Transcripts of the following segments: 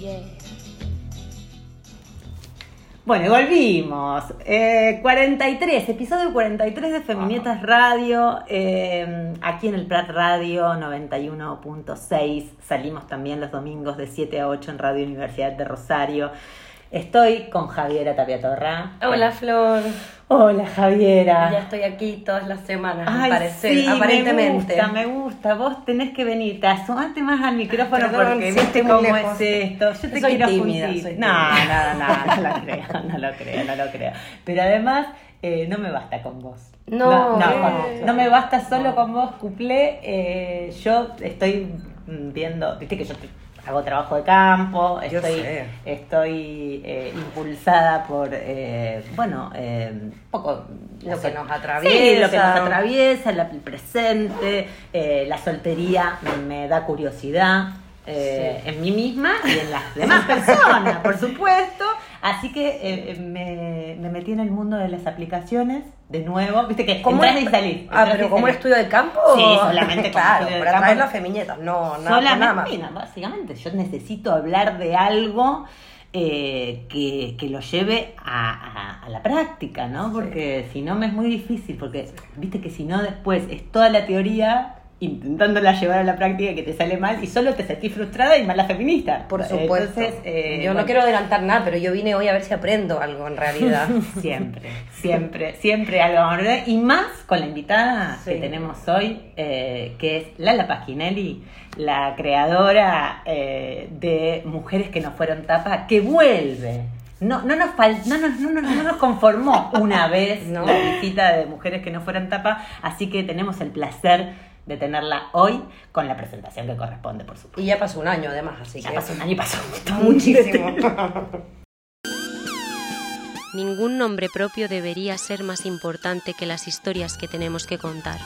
Yeah. Bueno, y volvimos. Eh, 43, episodio 43 de Feminietas Radio. eh, aquí en el Prat Radio 91.6. Salimos también los domingos de 7 a 8 en Radio Universidad de Rosario. Estoy con Javiera Tapiatorra. Hola Flor, Hola Javiera. ya estoy aquí todas las semanas, Ay, al parecer, sí, aparentemente. Me gusta, me gusta. Vos tenés que venir. Te asomate más al micrófono Perdón, porque viste cómo lejos. es esto. Yo te Soy quiero tímida, soy No, tímida. no, no, no lo creo, no lo creo, no lo creo. Pero además, eh, no me basta con vos. No, no, eh. no me basta solo con vos, cuplé. Eh, yo estoy viendo, viste que yo te- hago trabajo de campo, estoy, estoy eh, impulsada por, eh, bueno, eh, un poco Lo que nos Sí, atraviesa. lo que nos atraviesa, el presente, eh, la soltería me da curiosidad eh, en mí misma y en las demás personas, por supuesto. Así que eh, me, me metí en el mundo de las aplicaciones de nuevo. Viste que ¿Cómo entras es? y salís. Ah, pero ¿como salís. estudio de campo? Sí, solamente claro, para traer las feministas, no, nada, Solamente, nada más. mira, básicamente, yo necesito hablar de algo eh, que, que lo lleve a, a- a la práctica, ¿no? Porque si no me es muy difícil, porque viste que si no después es toda la teoría intentándola llevar a la práctica que te sale mal y solo te sentís frustrada y mala feminista. Por supuesto. Entonces, eh, yo bueno, no quiero adelantar nada, pero yo vine hoy a ver si aprendo algo en realidad. Siempre, siempre, siempre algo vamos a hablar. Y más con la invitada que tenemos hoy, eh, que es Lala Pasquinelli, la creadora eh, de Mujeres que no fueron tapa, que vuelve. No, no, nos fal- no, nos, no, nos- no nos conformó una vez No. la visita de Mujeres que no fueron tapa, así que tenemos el placer de tenerla hoy con la presentación que corresponde, por supuesto. y ya pasó un año además, así Ya que... pasó un año y pasó Muchísimo. Ningún nombre propio debería ser más importante que las historias que tenemos que contar.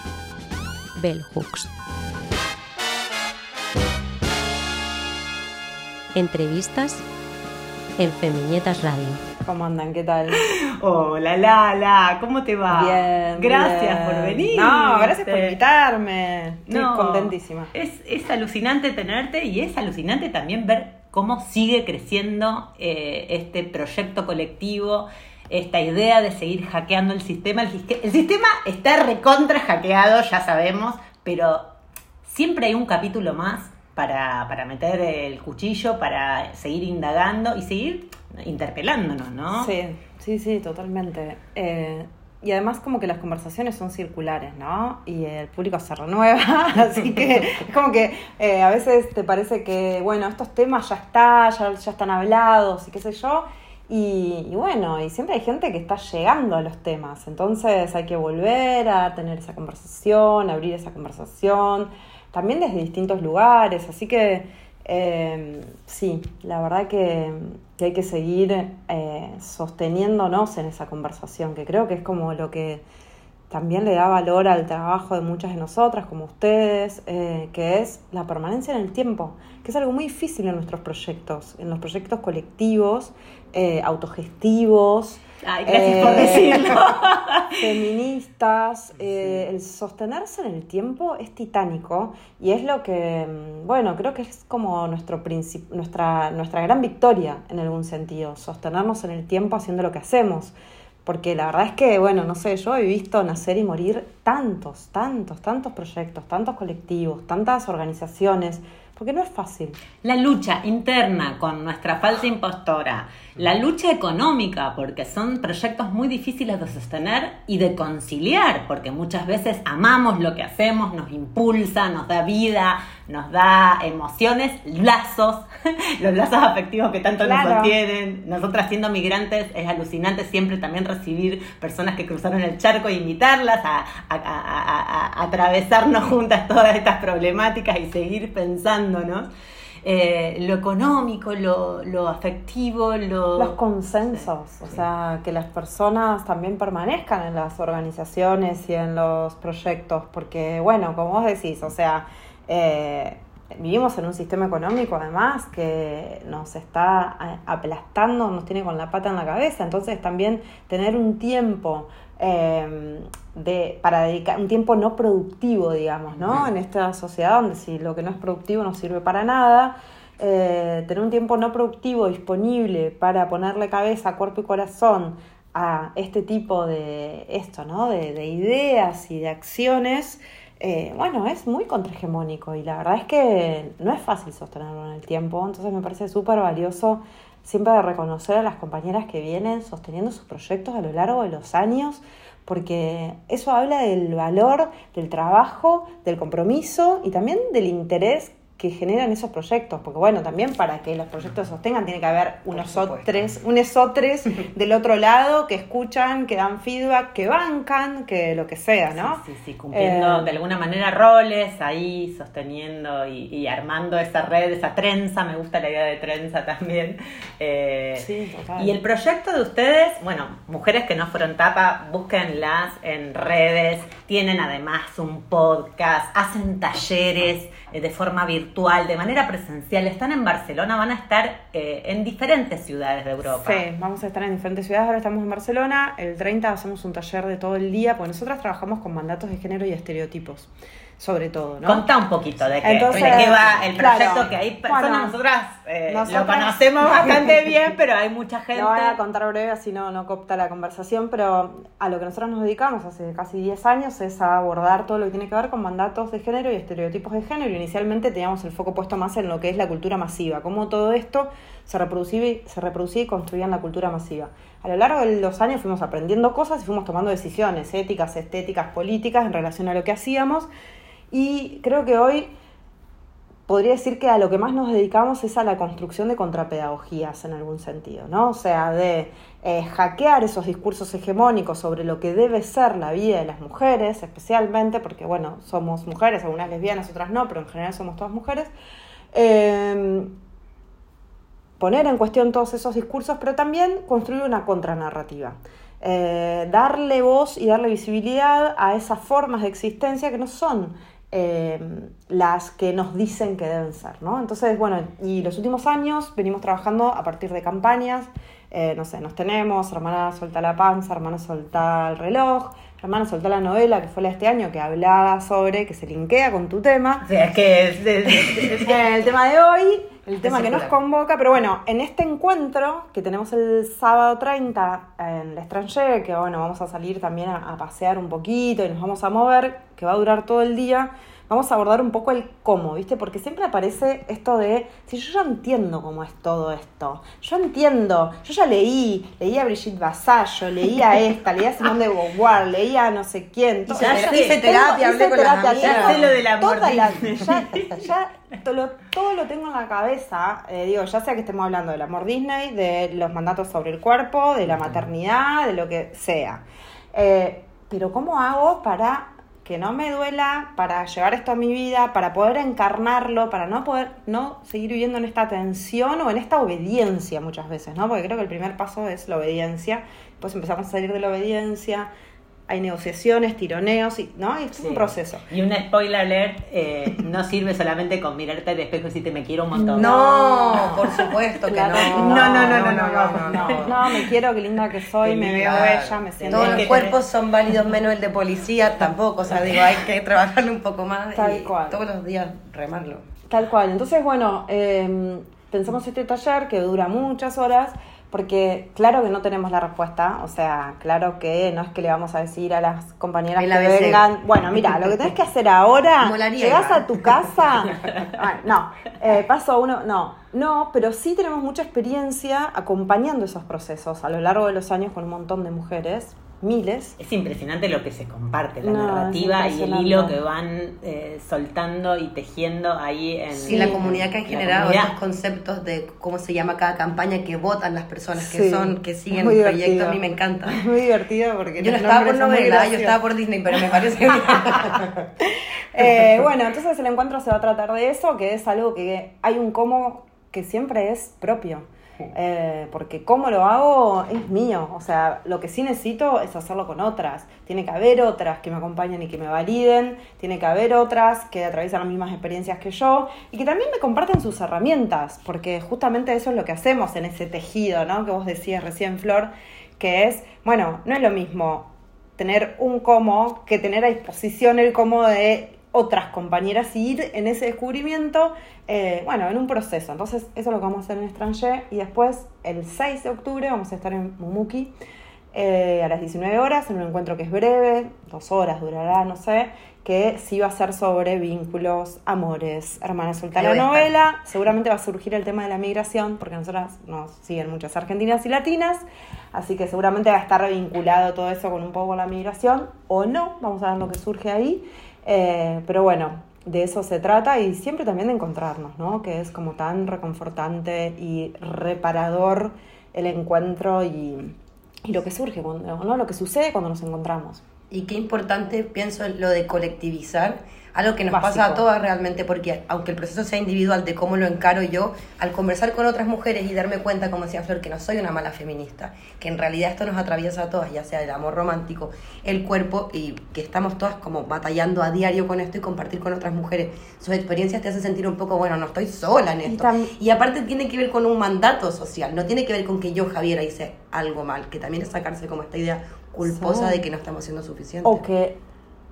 Bell Hooks. Entrevistas en Femiñetas Radio. ¿Cómo andan? ¿Qué tal? Hola Lala, ¿cómo te va? Bien. Gracias bien. por venir. No, gracias por invitarme. Estoy No, contentísima. Es, es alucinante tenerte y es alucinante también ver cómo sigue creciendo eh, este proyecto colectivo, esta idea de seguir hackeando el sistema. El, siste- el sistema está recontra hackeado, ya sabemos, pero siempre hay un capítulo más para, para meter el cuchillo, para seguir indagando y seguir interpelándonos, ¿no? Sí, sí, sí, totalmente. Eh, y además como que las conversaciones son circulares, ¿no? Y el público se renueva, así que es como que eh, a veces te parece que, bueno, estos temas ya está, ya, están hablados y qué sé yo. Y, y bueno, y siempre hay gente que está llegando a los temas, entonces hay que volver a tener esa conversación, abrir esa conversación, también desde distintos lugares, así que eh, sí, la verdad que, que hay que seguir eh, sosteniéndonos en esa conversación, que creo que es como lo que también le da valor al trabajo de muchas de nosotras, como ustedes, eh, que es la permanencia en el tiempo, que es algo muy difícil en nuestros proyectos, en los proyectos colectivos, eh, autogestivos. Ay, gracias por eh, decirlo. feministas, eh, el sostenerse en el tiempo es titánico y es lo que, mm, bueno, creo que es como nuestro nuestra, nuestra gran victoria en algún sentido, sostenernos en el tiempo haciendo lo que hacemos. Porque la verdad es que, bueno, no sé, yo he visto nacer y morir tantos, tantos, tantos proyectos, tantos colectivos, tantas organizaciones, porque no es fácil. La lucha interna con nuestra falsa impostora, la lucha económica, porque son proyectos muy difíciles de sostener y de conciliar, porque muchas veces amamos lo que hacemos, nos impulsa, nos da vida, nos da emociones, lazos, los lazos afectivos que tanto nos sostienen. Nosotras siendo migrantes es alucinante siempre también recibir personas que cruzaron el charco e invitarlas a, a- a- a- atravesarnos juntas todas estas problemáticas y seguir pensando, ¿no? Eh, lo económico, lo, lo afectivo, lo... Los consensos, o sea, que las personas también permanezcan en las organizaciones y en los proyectos, porque, bueno, como vos decís, o sea, eh, vivimos en un sistema económico además que nos está eh, aplastando, nos tiene con la pata en la cabeza, entonces también tener un tiempo eh, de, para dedicar, un tiempo no productivo, digamos, ¿no? En esta sociedad donde si lo que no es productivo no sirve para nada, eh, tener un tiempo no productivo disponible para ponerle cabeza, cuerpo y corazón a este tipo de esto, ¿no? De, de ideas y de acciones, eh, bueno, es muy contrahegemónico y la verdad es que no es fácil sostenerlo en el tiempo, entonces me parece súper valioso siempre reconocer a las compañeras que vienen sosteniendo sus proyectos a lo largo de los años, porque eso habla del valor del trabajo, del compromiso y también del interés que generan esos proyectos, porque bueno, también para que los proyectos sostengan tiene que haber unos otros, unos otros del otro lado que escuchan, que dan feedback, que bancan, que lo que sea, ¿no? Sí, sí, sí, cumpliendo Eh, de alguna manera roles ahí, sosteniendo y, y armando esa red, esa trenza, me gusta la idea de trenza también. Eh, Sí, total. Y el proyecto de ustedes, bueno, mujeres que no fueron tapa, búsquenlas en redes, tienen además un podcast, hacen talleres de forma virtual, de manera presencial, están en Barcelona, van a estar eh, en diferentes ciudades de Europa. Sí, vamos a estar en diferentes ciudades. Ahora estamos en Barcelona. El 30 hacemos un taller de todo el día, porque nosotras trabajamos con mandatos de género y estereotipos, sobre todo, ¿no? Contá un poquito de qué, Entonces, de qué va el proyecto claro, que hay personas, bueno, nosotras, eh, lo conocemos bastante bien, pero hay mucha gente. Lo voy a contar breve, así no, no copta la conversación, pero a lo que nosotros nos dedicamos hace casi 10 años es a abordar todo lo que tiene que ver con mandatos de género y estereotipos de género. Inicialmente teníamos el foco puesto más en lo que es la cultura masiva, cómo todo esto se reproducía, y- se reproducía y construía en la cultura masiva. A lo largo de los años fuimos aprendiendo cosas y fuimos tomando decisiones éticas, estéticas, políticas en relación a lo que hacíamos. Y creo que hoy podría decir que a lo que más nos dedicamos es a la construcción de contrapedagogías en algún sentido, ¿no? O sea, de eh, hackear esos discursos hegemónicos sobre lo que debe ser la vida de las mujeres, especialmente porque, bueno, somos mujeres, algunas lesbianas, otras no, pero en general somos todas mujeres. Eh, poner en cuestión todos esos discursos, pero también construir una contranarrativa. Eh, darle voz y darle visibilidad a esas formas de existencia que no son eh, las que nos dicen que deben ser, ¿no? Entonces, bueno, y los últimos años venimos trabajando a partir de campañas, eh, no sé, nos tenemos, hermana solta la panza, hermana solta el reloj, hermana solta la novela, que fue la de este año, que hablaba sobre, que se linkea con tu tema, O sea, es que es- es- es- el tema de hoy, el tema que nos convoca, pero bueno, en este encuentro que tenemos el sábado 30 en el extranjero, que bueno, vamos a salir también a, a pasear un poquito y nos vamos a mover, que va a durar todo el día, vamos a abordar un poco el cómo, ¿viste? Porque siempre aparece esto de, si yo ya entiendo cómo es todo esto, yo entiendo, yo ya leí, leí a Brigitte Vasallo, leí a esta, leí a Simone de Beauvoir, leí a no sé quién, todo- Ya sé, hice terapia, hablé con las terapia, amigas. Ya sé lo toda la- ya, ya to- lo- todo lo tengo en la cabeza, eh, digo, ya sea que estemos hablando del amor Disney, de los mandatos sobre el cuerpo, de la maternidad, de lo que sea. Eh, pero ¿cómo hago para que no me duela, para llevar esto a mi vida, para poder encarnarlo, para no poder, no seguir viviendo en esta tensión o en esta obediencia muchas veces, ¿no? Porque creo que el primer paso es la obediencia, después empezamos a salir de la obediencia, hay negociaciones, tironeos, y, ¿no? Es Sí. un proceso. Y un spoiler alert, eh, no sirve solamente con mirarte al espejo y decirte me quiero un montón. No, por supuesto que Claro. no. No, no, no, no, no, no. No, me quiero, qué linda que soy, Qué me linda. veo bella, me siento... Todos Tenés los cuerpos son válidos menos el de policía, tampoco. O sea, digo, hay que trabajarlo un poco más Tal y cual. todos los días remarlo. Tal cual. Entonces, bueno, eh, pensamos este taller que dura muchas horas, porque claro que no tenemos la respuesta, o sea, claro que no es que le vamos a decir a las compañeras que ABC. vengan, bueno, mira, lo que tenés que hacer ahora, Molaría llegás igual. a tu casa, Ah, no, eh, paso uno, no, no, pero sí tenemos mucha experiencia acompañando esos procesos a lo largo de los años con un montón de mujeres, miles, Es impresionante lo que se comparte, la No, narrativa y el hilo que van eh, soltando y tejiendo ahí en Sí, la comunidad que han generado comunidad. estos conceptos de cómo se llama cada campaña que votan las personas que Sí, son, que siguen el proyecto, a mí me encanta. Es muy divertido porque Yo no estaba por novela, yo estaba por Disney, pero me parece Eh, bueno, entonces el encuentro se va a tratar de eso, que es algo que hay un cómo que siempre es propio. Eh, porque cómo lo hago es mío. O sea, lo que sí necesito es hacerlo con otras. Tiene que haber otras que me acompañen y que me validen. Tiene que haber otras que atraviesan las mismas experiencias que yo y que también me comparten sus herramientas. Porque justamente eso es lo que hacemos en ese tejido, ¿no? Que vos decías recién, Flor, que es, bueno, no es lo mismo tener un cómo que tener a disposición el cómo de otras compañeras y ir en ese descubrimiento, eh, bueno, en un proceso. Entonces, eso es lo que vamos a hacer en Estranger y después, el 6 de octubre, vamos a estar en Mumuki eh, a las 19 horas, en un encuentro que es breve, dos horas durará, no sé, que sí va a ser sobre vínculos, amores, hermanas Ahí la novela, seguramente va a surgir el tema de la migración, porque nosotras nos siguen muchas argentinas y latinas, así que seguramente va a estar vinculado todo eso con un poco la migración, o no, vamos a ver lo que surge ahí, Eh, pero bueno, de eso se trata y siempre también de encontrarnos, ¿no? Que es como tan reconfortante y reparador el encuentro y, y lo que surge, cuando, ¿no? Lo que sucede cuando nos encontramos. Y qué importante, pienso, lo de colectivizar, algo que nos Básico. pasa a todas realmente, porque aunque el proceso sea individual de cómo lo encaro yo, al conversar con otras mujeres y darme cuenta, como decía Flor, que no soy una mala feminista, que en realidad esto nos atraviesa a todas, ya sea el amor romántico, el cuerpo, y que estamos todas como batallando a diario con esto y compartir con otras mujeres sus experiencias te hace sentir un poco, bueno, no estoy sola en Y esto. Y aparte tiene que ver con un mandato social, no tiene que ver con que yo, Javiera, hice algo mal, que también es sacarse como esta idea culposa Sí. de que no estamos siendo suficientes. O que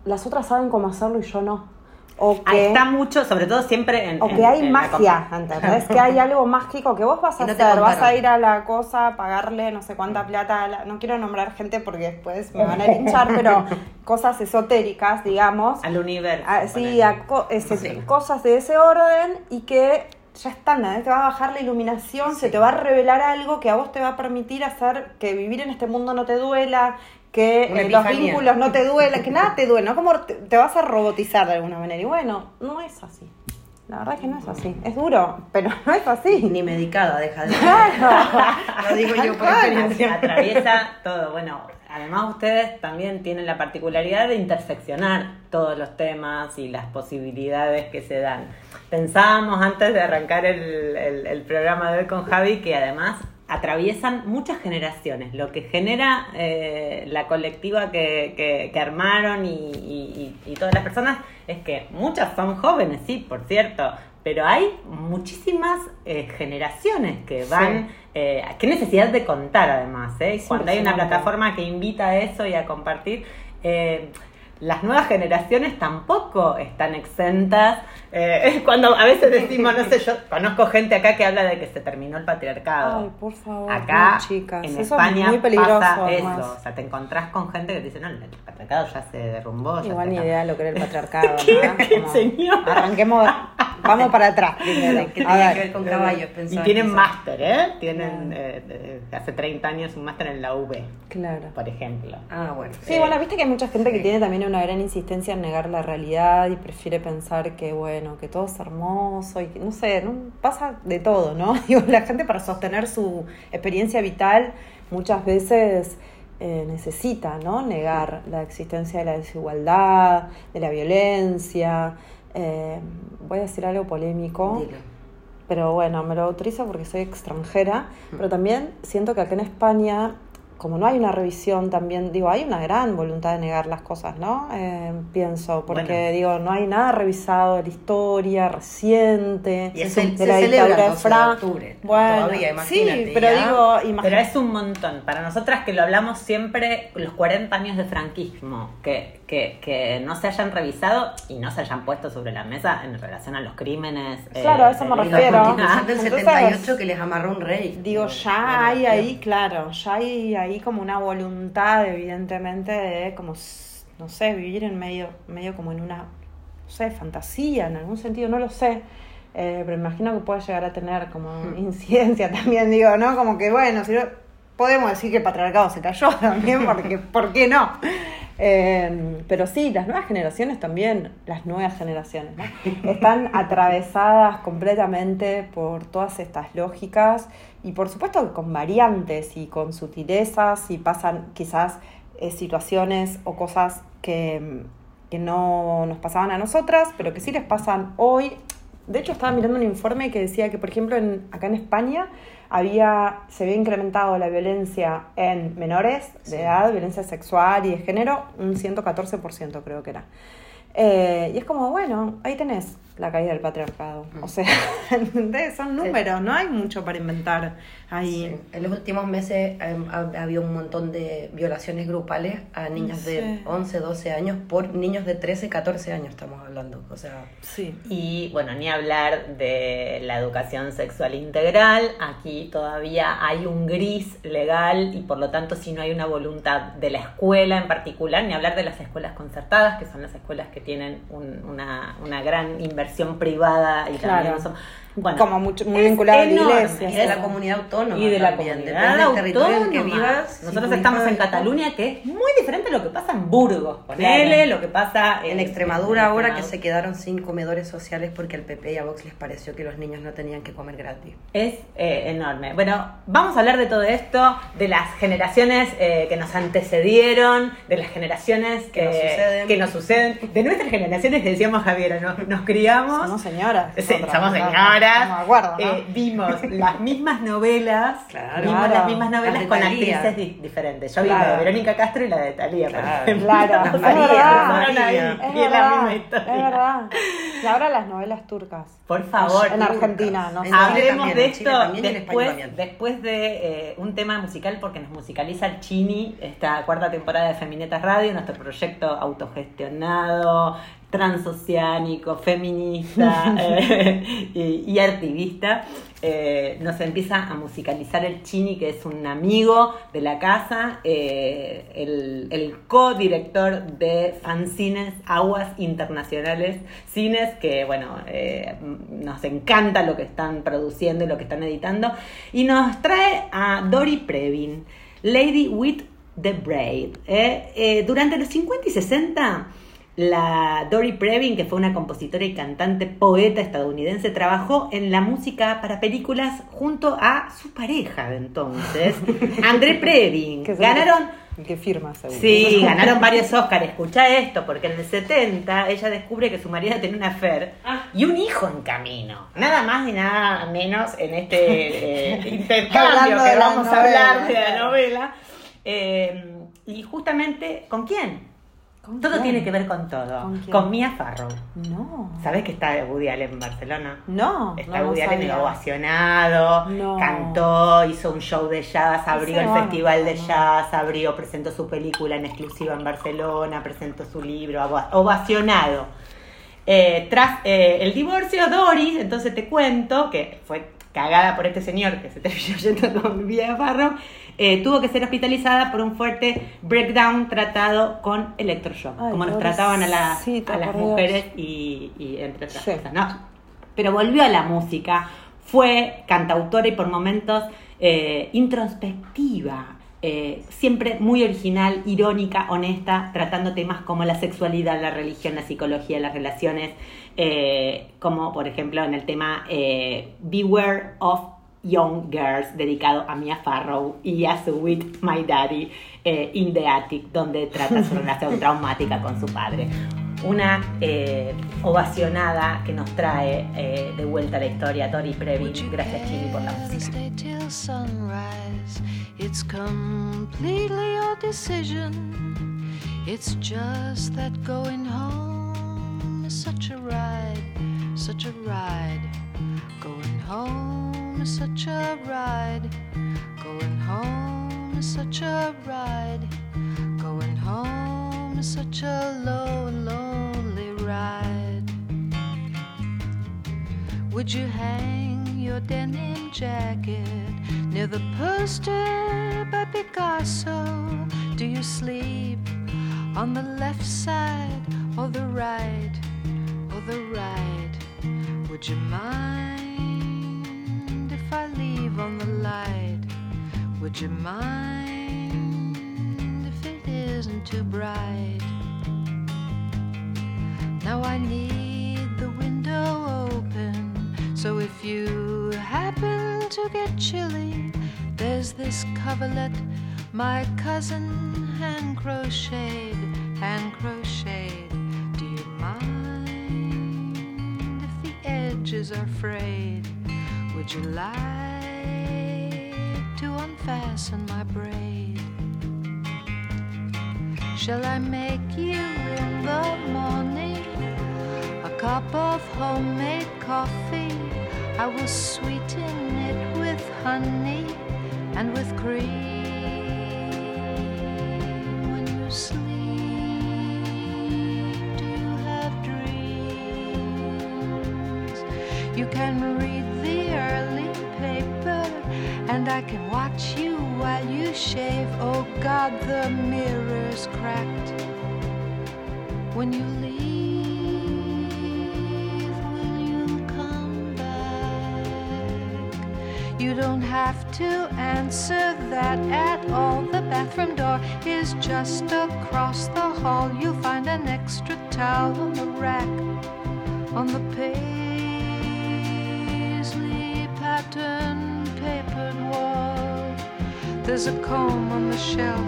las otras saben cómo hacerlo y yo no. O Ahí que, está mucho, sobre todo siempre en. o en- que hay en magia, ¿entendés? Que hay algo mágico que vos vas a no hacer, vas a ir a la cosa, pagarle no sé cuánta plata, a la- no quiero nombrar gente porque después me van a linchar, pero cosas esotéricas, digamos, Al universo. Ah, sí, a co- ese- Sí. cosas de ese orden y que ya están, ¿eh? te va a bajar la iluminación, se te va a revelar algo que a vos te va a permitir hacer que vivir en este mundo no te duela, que eh, los vínculos no te duelan, que nada te duele, ¿no? Como te, te vas a robotizar de alguna manera. Y bueno, no es así. La verdad es que no es así. Es duro, pero no es así. Ni medicada, deja de Claro. Lo digo yo por experiencia. Atraviesa todo. Bueno, además ustedes también tienen la particularidad de interseccionar todos los temas y las posibilidades que se dan. Pensábamos antes de arrancar el, el- el programa de hoy con Javi que además atraviesan muchas generaciones, lo que genera eh, la colectiva que, que- que armaron y, y- y- y todas las personas es que muchas son jóvenes, sí, por cierto, pero hay muchísimas eh, generaciones que van, eh, qué necesidad de contar además, ¿eh? Cuando hay una plataforma que invita a eso y a compartir. las nuevas generaciones tampoco están exentas. Eh, cuando a veces decimos, no sé, yo conozco gente acá que habla de que se terminó el patriarcado. Ay, por favor, Acá, no, chicas. en Eso es España, muy peligroso, pasa además. eso. O sea, te encontrás con gente que te dice, no, el patriarcado ya se derrumbó. ya Igual se ni acabó". idea de lo que era el patriarcado, ¿no? ¿Qué, Como, señor? Arranquemos, vamos para atrás. primero. ¿Qué A tiene ver. que ver con caballos? Y tienen máster, ¿eh? Tienen eh, eh, hace 30 años un máster en la UB, Claro. por ejemplo. Ah, bueno. Sí, Eh, bueno, viste que hay mucha gente que tiene también una gran insistencia en negar la realidad y prefiere pensar que, bueno, que todo es hermoso y que, no sé, ¿no? pasa de todo, ¿no? Digo, la gente para sostener su experiencia vital muchas veces eh, necesita, ¿no? Negar la existencia de la desigualdad, de la violencia. Eh, voy a decir algo polémico. Pero bueno, me lo autorizo porque soy extranjera, pero también siento que acá en España como no hay una revisión también, digo, hay una gran voluntad de negar las cosas, ¿no? Eh, pienso, porque Bueno. digo, no hay nada revisado de la historia reciente, Y es de el- se la celebra el dictadura de 12 de Fran. octubre, Bueno, todavía, sí, pero ya. digo, Pero imagínate. es un montón. Para nosotras que lo hablamos siempre, los 40 años de franquismo, que, que, que no se hayan revisado y no se hayan puesto sobre la mesa en relación a los crímenes. eh, Claro, a eso me la refiero. constitución del Entonces- 78 que les amarró un rey. Digo, ya Bueno, hay ahí, claro, ya hay ahí como una voluntad, evidentemente, de como, s- no sé, vivir en medio, medio como en una, no sé, fantasía, en algún sentido, no lo sé. Eh, pero imagino que puede llegar a tener como incidencia también, digo, ¿no? Como que, bueno, si no- podemos decir que el patriarcado se cayó también, porque, ¿por qué no? Eh, pero sí, las nuevas generaciones también, las nuevas generaciones, ¿no? están atravesadas completamente por todas estas lógicas y por supuesto con variantes y con sutilezas y pasan quizás eh, situaciones o cosas que, que no nos pasaban a nosotras, pero que sí les pasan hoy. De hecho, estaba mirando un informe que decía que, por ejemplo, en, acá en España había, se había incrementado la violencia en menores de edad, violencia sexual y de género, un 114% creo que era. Eh, y es como, bueno, ahí tenés la caída del patriarcado. O sea, son números, no hay mucho para inventar ahí. Sí. En los últimos meses eh, ha, ha habido un montón de violaciones grupales a niñas de Sí. 11, 12 años por niños de 13, 14 años estamos hablando. O sea, Sí. Y bueno, ni hablar de la educación sexual integral. Aquí todavía hay un gris legal y por lo tanto si no hay una voluntad de la escuela en particular, ni hablar de las escuelas concertadas, que son las escuelas que tienen un- una, una gran inversión privada y Claro. también son... Bueno, Como mucho- muy es vinculada a la iglesia, y de la comunidad autónoma. y de la también, comunidad depende del territorio en que autónoma. vivas. Nosotros si estamos en Cataluña, que es muy diferente a lo que pasa en Burgos. Ponele Claro. lo que pasa En Extremadura en ahora que Extremadura. se quedaron sin comedores sociales porque al PP y a Vox les pareció que los niños no tenían que comer gratis. Es eh, enorme. Bueno, vamos a hablar de todo esto, de las generaciones eh, que nos antecedieron, de las generaciones Que nos eh, suceden. que nos suceden, de nuestras generaciones, decíamos Javiera, nos, nos criamos. Somos señoras. Sí, somos ¿no? Señoras. No me acuerdo, ¿no? eh, vimos las mismas novelas, Claro. vimos Claro. las mismas novelas Las con actrices di- diferentes. Yo vi la de Verónica Castro y la de Talía, Claro. Claro, Las es verdad. y es la verdad, misma historia. es verdad. Y ahora las novelas turcas. Por favor. En Argentina, no sé. Hablemos también, de esto también y en España después, después de eh, un tema musical porque nos musicaliza el Chini, esta cuarta temporada de Feminetas Radio, nuestro proyecto autogestionado, transoceánico, feminista eh, y, y activista. Eh, nos empieza a musicalizar el Chini, que es un amigo de la casa, eh, el, el co-director de Fanzines Aguas Internacionales Cines, que bueno, nos encanta lo que están produciendo y lo que están editando, y nos trae a Dori Previn, Lady with the Braid. durante los 50 y 60 la Dory Previn, que fue una compositora y cantante poeta estadounidense, trabajó en la música para películas junto a su pareja de entonces, André Previn. Ganaron, Que firma, seguro. sí, ganaron varios Oscars. Escucha esto, porque en el 70 ella descubre que su marido tiene una affair y un hijo en camino. Nada más y nada menos en este eh, intercambio que vamos a hablar de la novela. Eh, y justamente, ¿con quién? ¿Con Todo quién? tiene que ver con todo. ¿Con ¿Con? Mia Farrow. No. ¿Sabes que está Woody Allen en Barcelona? No. Está no, Woody Allen ovacionado, No. cantó, hizo un show de jazz, abrió el no, festival de jazz, abrió, presentó su película en exclusiva en Barcelona, presentó su libro, ova- ovacionado. Eh, tras eh, el divorcio, Doris, entonces te cuento que fue cagada por este señor que se terminó yendo con Vía Farro, eh, tuvo que ser hospitalizada por un fuerte breakdown tratado con electroshock, Ay, como nos trataban a, las- a las mujeres y, y entre otras Sí. cosas, ¿no? Pero volvió a la música, fue cantautora y por momentos eh, introspectiva, eh, siempre muy original, irónica, honesta, tratando temas como la sexualidad, la religión, la psicología, las relaciones, eh, como por ejemplo en el tema Beware of Young Girls, dedicado a Mia Farrow y a su With My Daddy eh, in the Attic, donde trata su relación traumática con su padre. Una eh, ovacionada que nos trae eh, de vuelta a la historia Tori Previn. Gracias, Chini, por la música. It's just that going home is such a ride, such a ride. Going home is such a ride. Going home is such a ride. Going home is such a low lonely ride. Would you hang your denim jacket near the poster by Picasso? Do you sleep on the left side or the right or the right? Would you mind if I leave on the light? Would you mind if it isn't too bright? Now I need the window open, so if you happen to get chilly, there's this coverlet my cousin hand crocheted, hand crocheted. Do you mind if the edges are frayed? Would you like to unfasten my braid? Shall I make you in the morning a cup of homemade coffee? I will sweeten it with honey and with cream I can watch you while you shave. Oh God, the mirror's cracked. When you leave, will you come back? You don't have to answer that at all. The bathroom door is just across the hall. You'll find an extra towel on the rack on the paisley There's a comb on the shelf.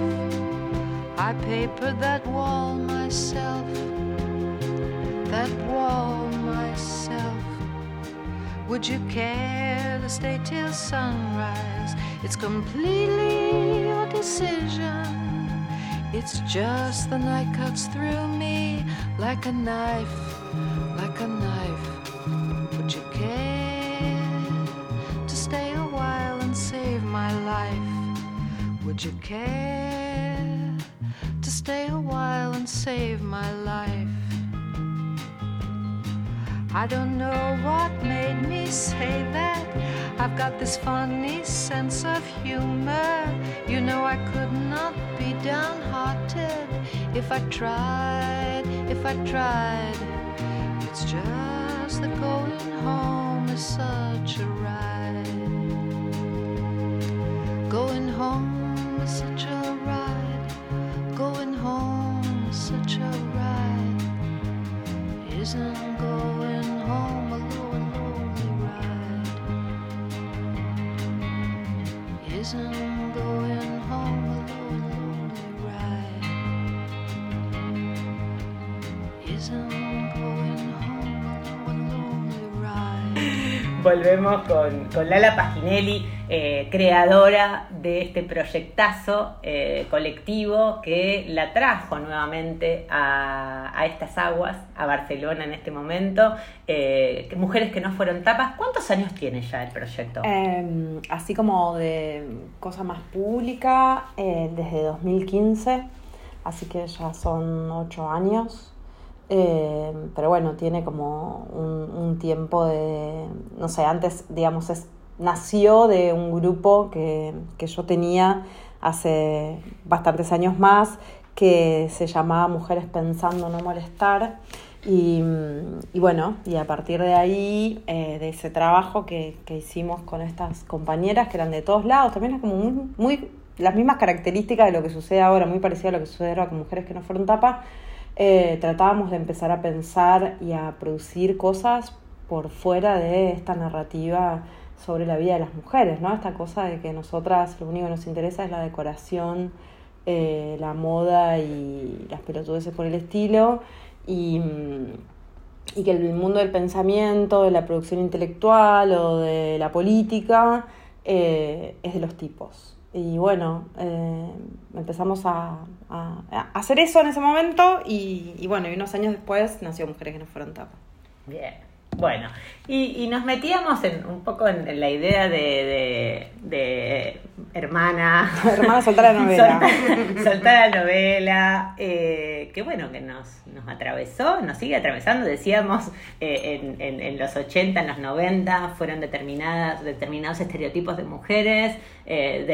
I papered that wall myself. That wall myself. Would you care to stay till sunrise? It's completely your decision. It's just the night cuts through me like a knife, like a knife. Would you care to stay a while and save my life? I don't know what made me say that. I've got this funny sense of humor. You know, I could not be downhearted if I tried, if I tried. It's just that going home is such a ride. Going home Volvemos con, con Lala Paginelli, eh, creadora de este proyectazo eh, colectivo que la trajo nuevamente a, estas aguas, a Barcelona en este momento. Eh, mujeres que no fueron tapas. ¿Cuántos años tiene ya el proyecto? Eh, así como de cosa más pública, desde 2015, así que ya son ocho años. Eh, pero bueno, tiene como un, un tiempo de, no sé, antes, digamos, es, nació de un grupo que, que yo tenía hace bastantes años más, que se llamaba Mujeres Pensando No Molestar. Y, y bueno, y a partir de ahí, eh, de ese trabajo que, que hicimos con estas compañeras, que eran de todos lados, también es como muy, muy las mismas características de lo que sucede ahora, muy parecido a lo que sucede ahora con mujeres que no fueron tapas, eh, tratábamos de empezar a pensar y a producir cosas por fuera de esta narrativa sobre la vida de las mujeres, ¿no? Esta cosa de que nosotras lo único que nos interesa es la decoración, eh, la moda y las pelotudeces por el estilo y, y que el mundo del pensamiento, de la producción intelectual o de la política eh, es de los tipos. y bueno, eh, empezamos a, a- hacer eso en ese momento y, y bueno, y unos años después nació Mujeres que no fueron tapas. Bien. Bueno, y, y nos metíamos en, un poco en, en la idea de, de, de hermana. Hermana, soltar la novela. Soltar, soltar la novela, eh, que bueno, que nos, nos atravesó, nos sigue atravesando. Decíamos, eh, en, en, en los 80, en los 90, fueron determinadas, determinados estereotipos de mujeres, eh,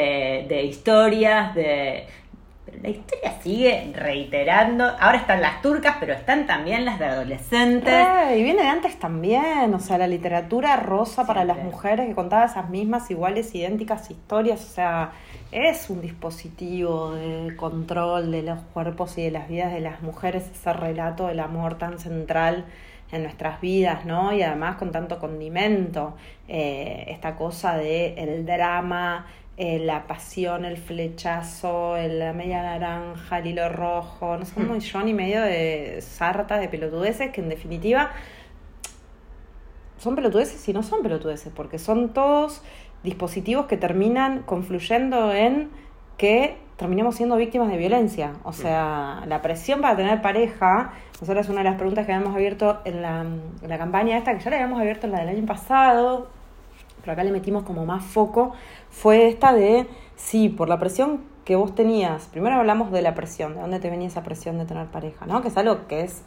de, de historias, de... Pero la historia sigue reiterando. Ahora están las turcas, pero están también las de adolescentes. Eh, y viene de antes también, o sea, la literatura rosa para las mujeres que contaba esas mismas, iguales, idénticas historias, o sea, es un dispositivo de control de los cuerpos y de las vidas de las mujeres, ese relato del amor tan central en nuestras vidas, ¿no? Y además con tanto condimento, eh, esta cosa de el drama, eh, la pasión, el flechazo, el- la media naranja, el hilo rojo, no sé, un millón y medio de sartas, de pelotudeces que en definitiva son pelotudeces y no son pelotudeces, porque son todos dispositivos que terminan confluyendo en que terminemos siendo víctimas de violencia. O sea, la presión para tener pareja, nosotros una de las preguntas que habíamos abierto en la, en la campaña esta, que ya la habíamos abierto en la del año pasado, pero acá le metimos como más foco, fue esta de, sí, por la presión que vos tenías, primero hablamos de la presión, de dónde te venía esa presión de tener pareja, ¿no? Que es algo que es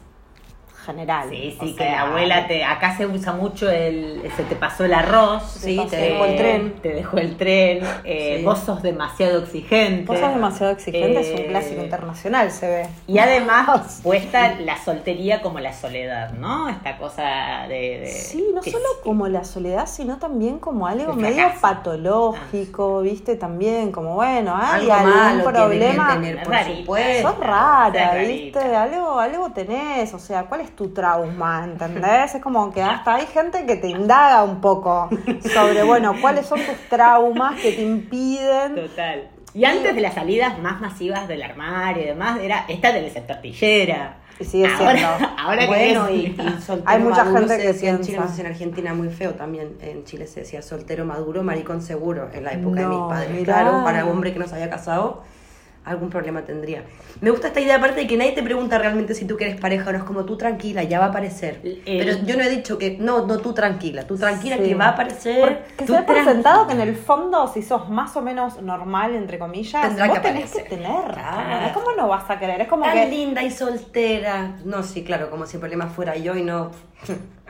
general. Sí, o sí, que sea, la abuela te. Acá se usa mucho el. Se te pasó el arroz. Sí, te dejó el tren. Te dejó el tren. eh, Sí. Vos sos demasiado exigente. Vos sos demasiado exigente, es un Eh, clásico internacional, se ve. Y además, puesta la soltería como la soledad, ¿no? Esta cosa de. de- Sí, no solo sí. como la soledad, sino también como algo medio patológico, ¿viste? También como, bueno, hay Algo algún malo problema. tener, por Rarita. supuesto. Sos rara, ¿viste? Algo, algo tenés, o sea, ¿cuál es tu trauma? ¿Entendés? Es como que hasta hay gente que te indaga un poco sobre, bueno, cuáles son tus traumas que te impiden. Total. Y antes de las salidas más masivas del armario y demás, era esta ser tortillera. Y sigue ahora, siendo. ahora bueno, que y, es- y soltero Hay mucha maduro gente que decía en. Chile, en Argentina muy feo también. En Chile se decía soltero maduro, maricón seguro, en la época de mis padres. mirá. Claro, para un hombre que no se había casado, algún problema tendría. Me gusta esta idea, aparte de que nadie te pregunta realmente si tú quieres pareja o no, es como tú tranquila, ya va a aparecer. El- Pero yo no he dicho que, no, no tú tranquila, tú tranquila Sí. que va a aparecer. Que tú se ha tranquila. presentado que en el fondo, si sos más o menos normal, entre comillas, Tendrá vos que tenés que aparecer. tener. Claro. ¿Cómo no vas a querer? Es como Tan que linda y soltera. No, sí, claro, como si el problema fuera yo y no.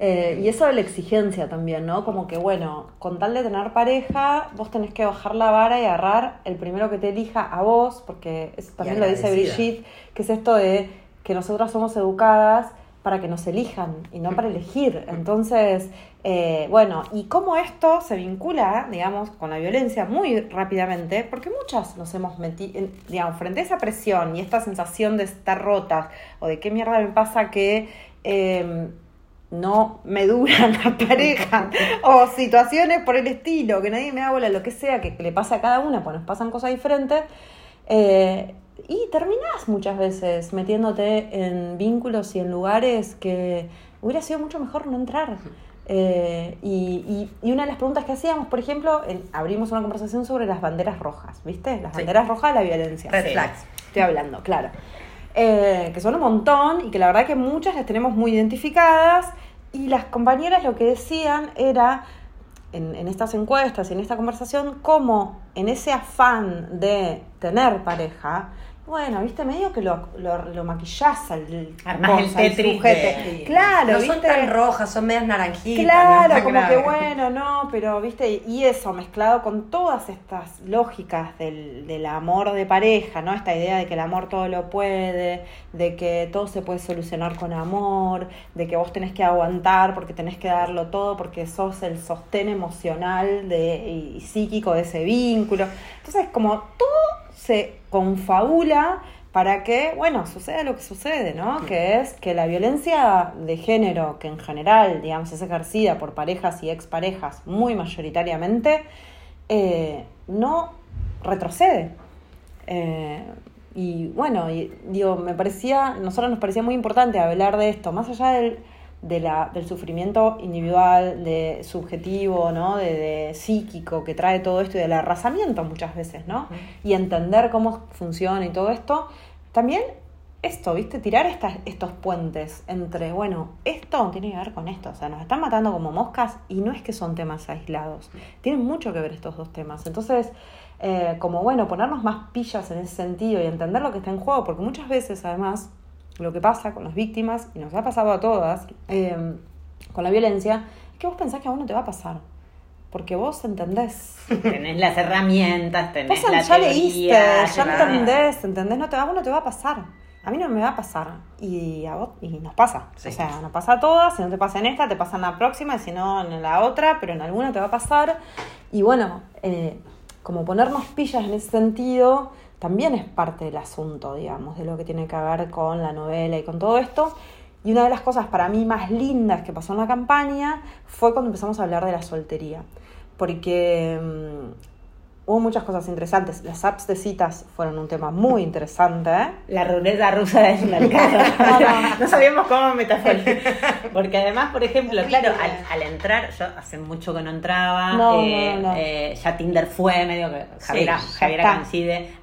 Eh, y eso de la exigencia también, ¿no? Como que, bueno, con tal de tener pareja, vos tenés que bajar la vara y agarrar el primero que te elija a vos, porque eso también lo dice. Brigitte, que es esto de que nosotras somos educadas para que nos elijan y no para elegir. Entonces, eh, bueno, y cómo esto se vincula, digamos, con la violencia muy rápidamente, porque muchas nos hemos metido, digamos, frente a esa presión y esta sensación de estar rotas o de qué mierda me pasa que... eh, no me dura la pareja o situaciones por el estilo, que nadie me da bola, lo que sea, que le pasa a cada una, pues nos pasan cosas diferentes. eh, y terminás muchas veces metiéndote en vínculos y en lugares que hubiera sido mucho mejor no entrar. Eh, y, y- y una de las preguntas que hacíamos, por ejemplo, en- abrimos una conversación sobre las banderas rojas, ¿viste? Las Sí. banderas rojas de la violencia. Red flags. Estoy hablando, claro. Eh, que son un montón y que la verdad que muchas las tenemos muy identificadas y las compañeras lo que decían era, en, en estas encuestas y en esta conversación, cómo en ese afán de tener pareja, bueno, viste, medio que lo, lo, lo maquillás al Armás el cosa, Tetris de- Claro, no ¿viste? son tan rojas, son medias naranjitas. Claro, no como que bueno, no, pero viste, y eso mezclado con todas estas lógicas del, del amor de pareja, ¿no? Esta idea de que el amor todo lo puede, de que todo se puede solucionar con amor, de que vos tenés que aguantar porque tenés que darlo todo porque sos el sostén emocional de, y psíquico de ese vínculo. Entonces, como todo se confabula para que, bueno, suceda lo que sucede, ¿no? Que es que la violencia de género, que en general, digamos, es ejercida por parejas y exparejas muy mayoritariamente, eh, no retrocede. Eh, y bueno, y, digo, me parecía, nosotros nos parecía muy importante hablar de esto, más allá del, de la, del sufrimiento individual, de subjetivo, ¿no? De, de psíquico que trae todo esto y del arrasamiento muchas veces, ¿no? Y entender cómo funciona y todo esto, también esto, ¿viste? Tirar estas, estos puentes entre, bueno, esto tiene que ver con esto, o sea, nos están matando como moscas y no es que son temas aislados, tienen mucho que ver estos dos temas. Entonces, eh, como bueno, ponernos más pillas en ese sentido y entender lo que está en juego, porque muchas veces además lo que pasa con las víctimas, y nos ha pasado a todas, eh, con la violencia, es que vos pensás que a vos no te va a pasar. Porque vos entendés. Tenés las herramientas, tenés Vos la ya teoría, leíste, ya entendés, ¿entendés? No te, a vos no te va a pasar. A mí no me va a pasar. Y a vos, y nos pasa. Sí. O sea, nos pasa a todas, si no te pasa en esta, te pasa en la próxima, y si no en la otra, pero en alguna te va a pasar. Y bueno, eh, como ponernos pillas en ese sentido, también es parte del asunto, digamos, de lo que tiene que ver con la novela y con todo esto. Y una de las cosas para mí más lindas que pasó en la campaña fue cuando empezamos a hablar de la soltería. Porque mm, hubo muchas cosas interesantes. Las apps de citas fueron un tema muy interesante. ¿eh? La ruleta rusa del mercado. no sabíamos cómo metaforizar. Porque además, por ejemplo, claro, al, al entrar, yo hace mucho que no entraba, No, eh, no, no. eh, ya Tinder fue, medio que Javiera, ya Javiera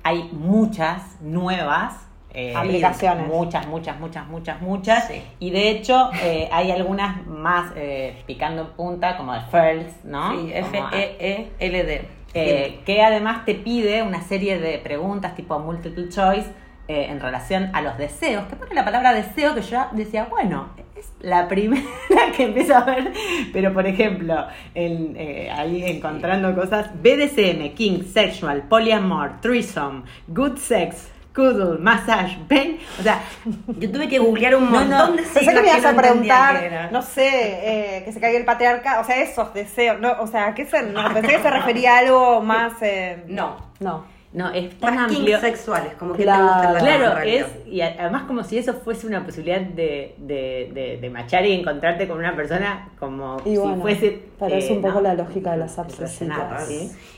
hay muchas nuevas. eh, Aplicaciones. Muchas, muchas, muchas, muchas, muchas. Sí. Y de hecho, eh, hay algunas más eh, picando en punta, como de First, ¿no? Sí, F-E-E-L-D. Eh, que además te pide una serie de preguntas tipo multiple choice eh, en relación a los deseos, que pone la palabra deseo que yo decía, bueno, es la primera que empiezo a ver, pero por ejemplo, en, eh, ahí encontrando cosas, BDSM, King, Sexual, Polyamor, Threesome, Good Sex, Cuddle, Massage, Pain, o sea, Yo tuve que googlear un montón no, de Pensé siglas que me ibas a preguntar, no sé, eh, que se caiga el patriarca, o sea, esos deseos, no, o sea, ¿qué se, no, pensé que se refería a algo más... eh, No. No. No, es tan amplio. sexuales, como que Claro. te gustan las Claro, es, y además como si eso fuese una posibilidad de, de, de, de machar y encontrarte con una persona como Y si bueno, fuese... pero es eh, un poco ¿no? la lógica de las apps.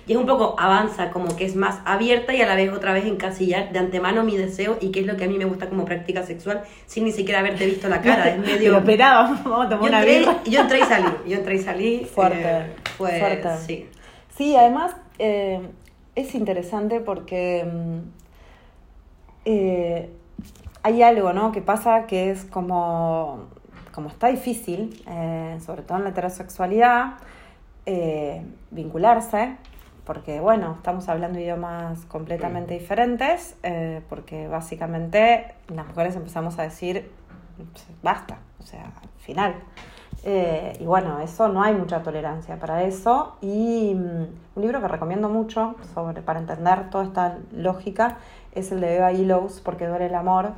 Y es un poco avanza, como que es más abierta y a la vez otra vez encasillar de antemano mi deseo y qué es lo que a mí me gusta como práctica sexual sin ni siquiera haberte visto la cara. Es medio. Pero espera, vamos, vamos a tomar yo, una entré, birra. yo entré y salí. Yo entré y salí. Fuerte, eh, fue, fuerte. Sí. Sí, además eh, es interesante porque mm, eh, hay algo ¿no? que pasa que es como, como está difícil, eh, sobre todo en la heterosexualidad, eh, vincularse, porque bueno, estamos hablando idiomas completamente diferentes, porque básicamente las mujeres empezamos a decir, basta, o sea, final. Eh, y bueno, eso no hay mucha tolerancia para eso. Y mm, un libro que recomiendo mucho sobre, para entender toda esta lógica es el de Eva Illouz, Porque duele el amor,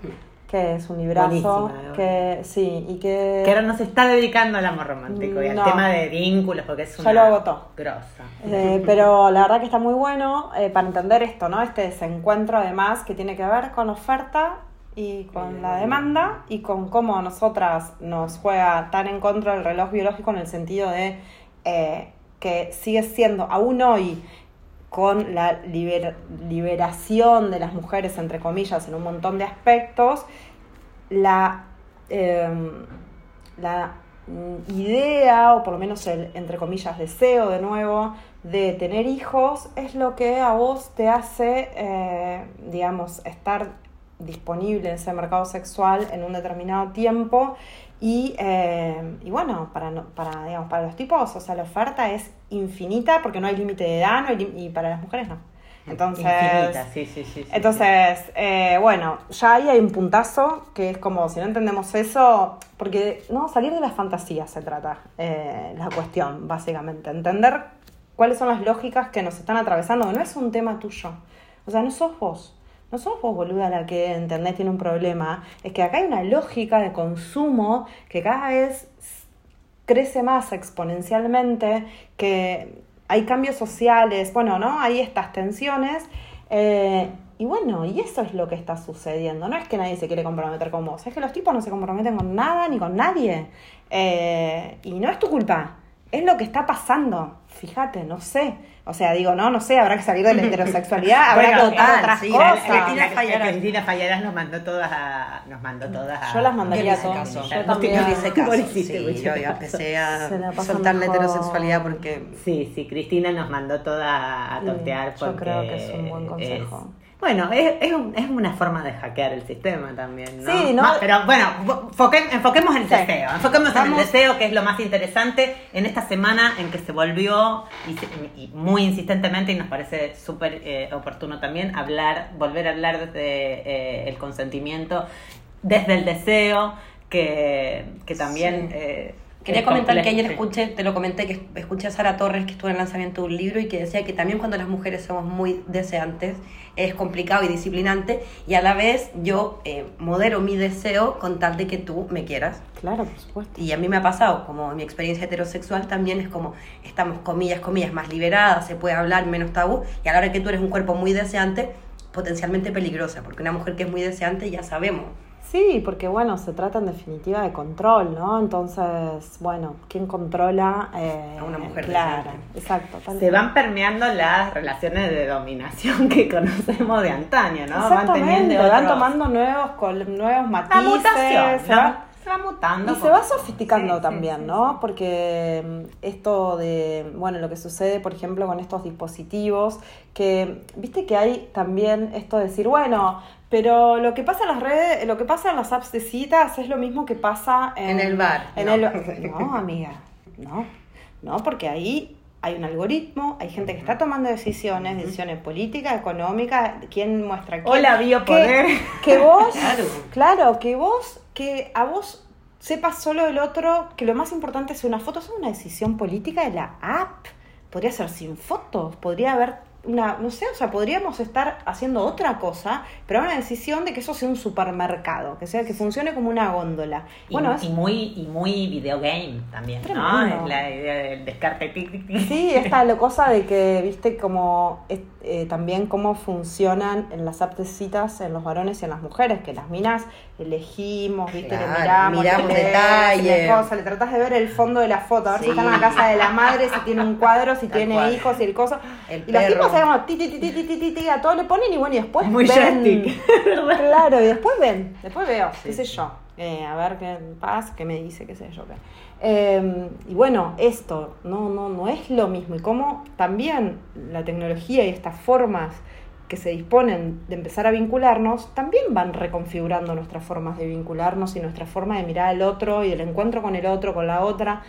que es un librazo que sí, y que Que ahora no se está dedicando al amor romántico y al tema de vínculos, porque es Ya una lo agotó. grosa. Eh, pero la verdad que está muy bueno eh, para entender esto, ¿no? Este desencuentro además que tiene que ver con oferta y con la demanda y con cómo a nosotras nos juega tan en contra el reloj biológico en el sentido de eh, que sigue siendo, aún hoy, con la liber- liberación de las mujeres, entre comillas, en un montón de aspectos, la, eh, la idea, o por lo menos el, entre comillas, deseo de nuevo, de tener hijos, es lo que a vos te hace, eh, digamos, estar disponible en ese mercado sexual en un determinado tiempo. Y, eh, y bueno, para, no- para, digamos, para los tipos, o sea, la oferta es infinita porque no hay límite de edad no hay y para las mujeres no. Entonces, Infinita, sí, sí, sí, entonces, eh, bueno, ya ahí hay un puntazo que es como si no entendemos eso, porque no, salir de las fantasías se trata eh, la cuestión, básicamente. Entender cuáles son las lógicas que nos están atravesando, no es un tema tuyo. O sea, no sos vos. No sos vos, boluda, la que entendés tiene un problema. Es que acá hay una lógica de consumo que cada vez crece más exponencialmente, que hay cambios sociales, bueno, ¿no? Hay estas tensiones. eh, y bueno, y eso es lo que está sucediendo. No es que nadie se quiere comprometer con vos, es que los tipos no se comprometen con nada ni con nadie. Eh, y no es tu culpa, es lo que está pasando. fíjate, no sé. O sea, digo, no, no sé, habrá que salir de la heterosexualidad, habrá Bueno, que total, otras sí, cosas. Cristina La- Fallarás. Cristina nos mandó todas a, nos mandó todas a, Yo las mandaría Yo hice todas. Yo No también. Yo hice caso. Sí, yo ya caso. empecé a la soltar la mejor. heterosexualidad porque Sí, sí, Cristina nos mandó toda a Mm, totear yo creo que es un buen consejo. es- bueno, es, es, un- es una forma de hackear el sistema también, ¿no? Sí, ¿no? Pero bueno, enfoque- enfoquemos en el Sí. deseo, enfoquemos en el deseo, que es lo más interesante en esta semana en que se volvió, y, se- y muy insistentemente, y nos parece súper eh, oportuno también, hablar, volver a hablar desde eh, el consentimiento, desde el deseo, que, que también... Sí. eh, Quería comentar que ayer escuché, te lo comenté, que escuché a Sara Torres que estuvo en el lanzamiento de un libro y que decía que también cuando las mujeres somos muy deseantes es complicado y disciplinante y a la vez yo eh, modero mi deseo con tal de que tú me quieras. Claro, por supuesto. Y a mí me ha pasado, como mi experiencia heterosexual también es como estamos comillas, comillas, más liberadas, se puede hablar menos tabú y a la hora que tú eres un cuerpo muy deseante, potencialmente peligrosa, porque una mujer que es muy deseante ya sabemos. Sí, porque bueno, se trata en definitiva de control, ¿no? Entonces, bueno, ¿quién controla? Eh, A una mujer Claro, exacto. tal Se van permeando las relaciones de dominación que conocemos de antaño, ¿no? Van Exactamente, van otros- tomando nuevos, nuevos la matices. mutación, se ¿no? va- se va mutando. Y se va sofisticando Sí, también, sí, ¿no? sí. Porque mm, esto de, bueno, lo que sucede, por ejemplo, con estos dispositivos, que, viste que hay también esto de decir, bueno, pero lo que pasa en las redes, lo que pasa en las apps de citas es lo mismo que pasa en, En el bar, En no. el, no, amiga, no, no, porque ahí hay un algoritmo, hay gente que está tomando decisiones, decisiones políticas, económicas, quién muestra quién. Hola, biopoder. Que, que vos, Claro. claro, que vos, que a vos sepas solo el otro, que lo más importante es una foto, es una decisión política de la app. Podría ser sin fotos, podría haber una, no sé, o sea, podríamos estar haciendo otra cosa, pero una decisión de que eso sea un supermercado, que sea que funcione como una góndola. Y, Bueno, es, y muy, y muy videogame también, Tremendo. ¿no? Es la idea del descarte tic, tic, tic. Sí, esta cosa de que, viste, como eh, también cómo funcionan en las apps de citas en los varones y en las mujeres, que las minas elegimos, ¿viste? Le miramos, miramos le detalles. Cosa, le tratás de ver el fondo de la foto, a ver si está en la casa de la madre, si tiene un cuadro, si tiene hijos, y el cosa. Y los tipos sabemos, ti, ti, ti, ti, ti, ti, a todo le ponen y bueno, y después Muy ven. claro, y después ven, después veo, qué sé yo. Eh, a ver qué pasa, qué me dice, qué sé yo. Qué. Eh, y bueno, esto no, no, no es lo mismo. Y cómo también la tecnología y estas formas que se disponen de empezar a vincularnos, también van reconfigurando nuestras formas de vincularnos y nuestra forma de mirar al otro y del encuentro con el otro, con la otra.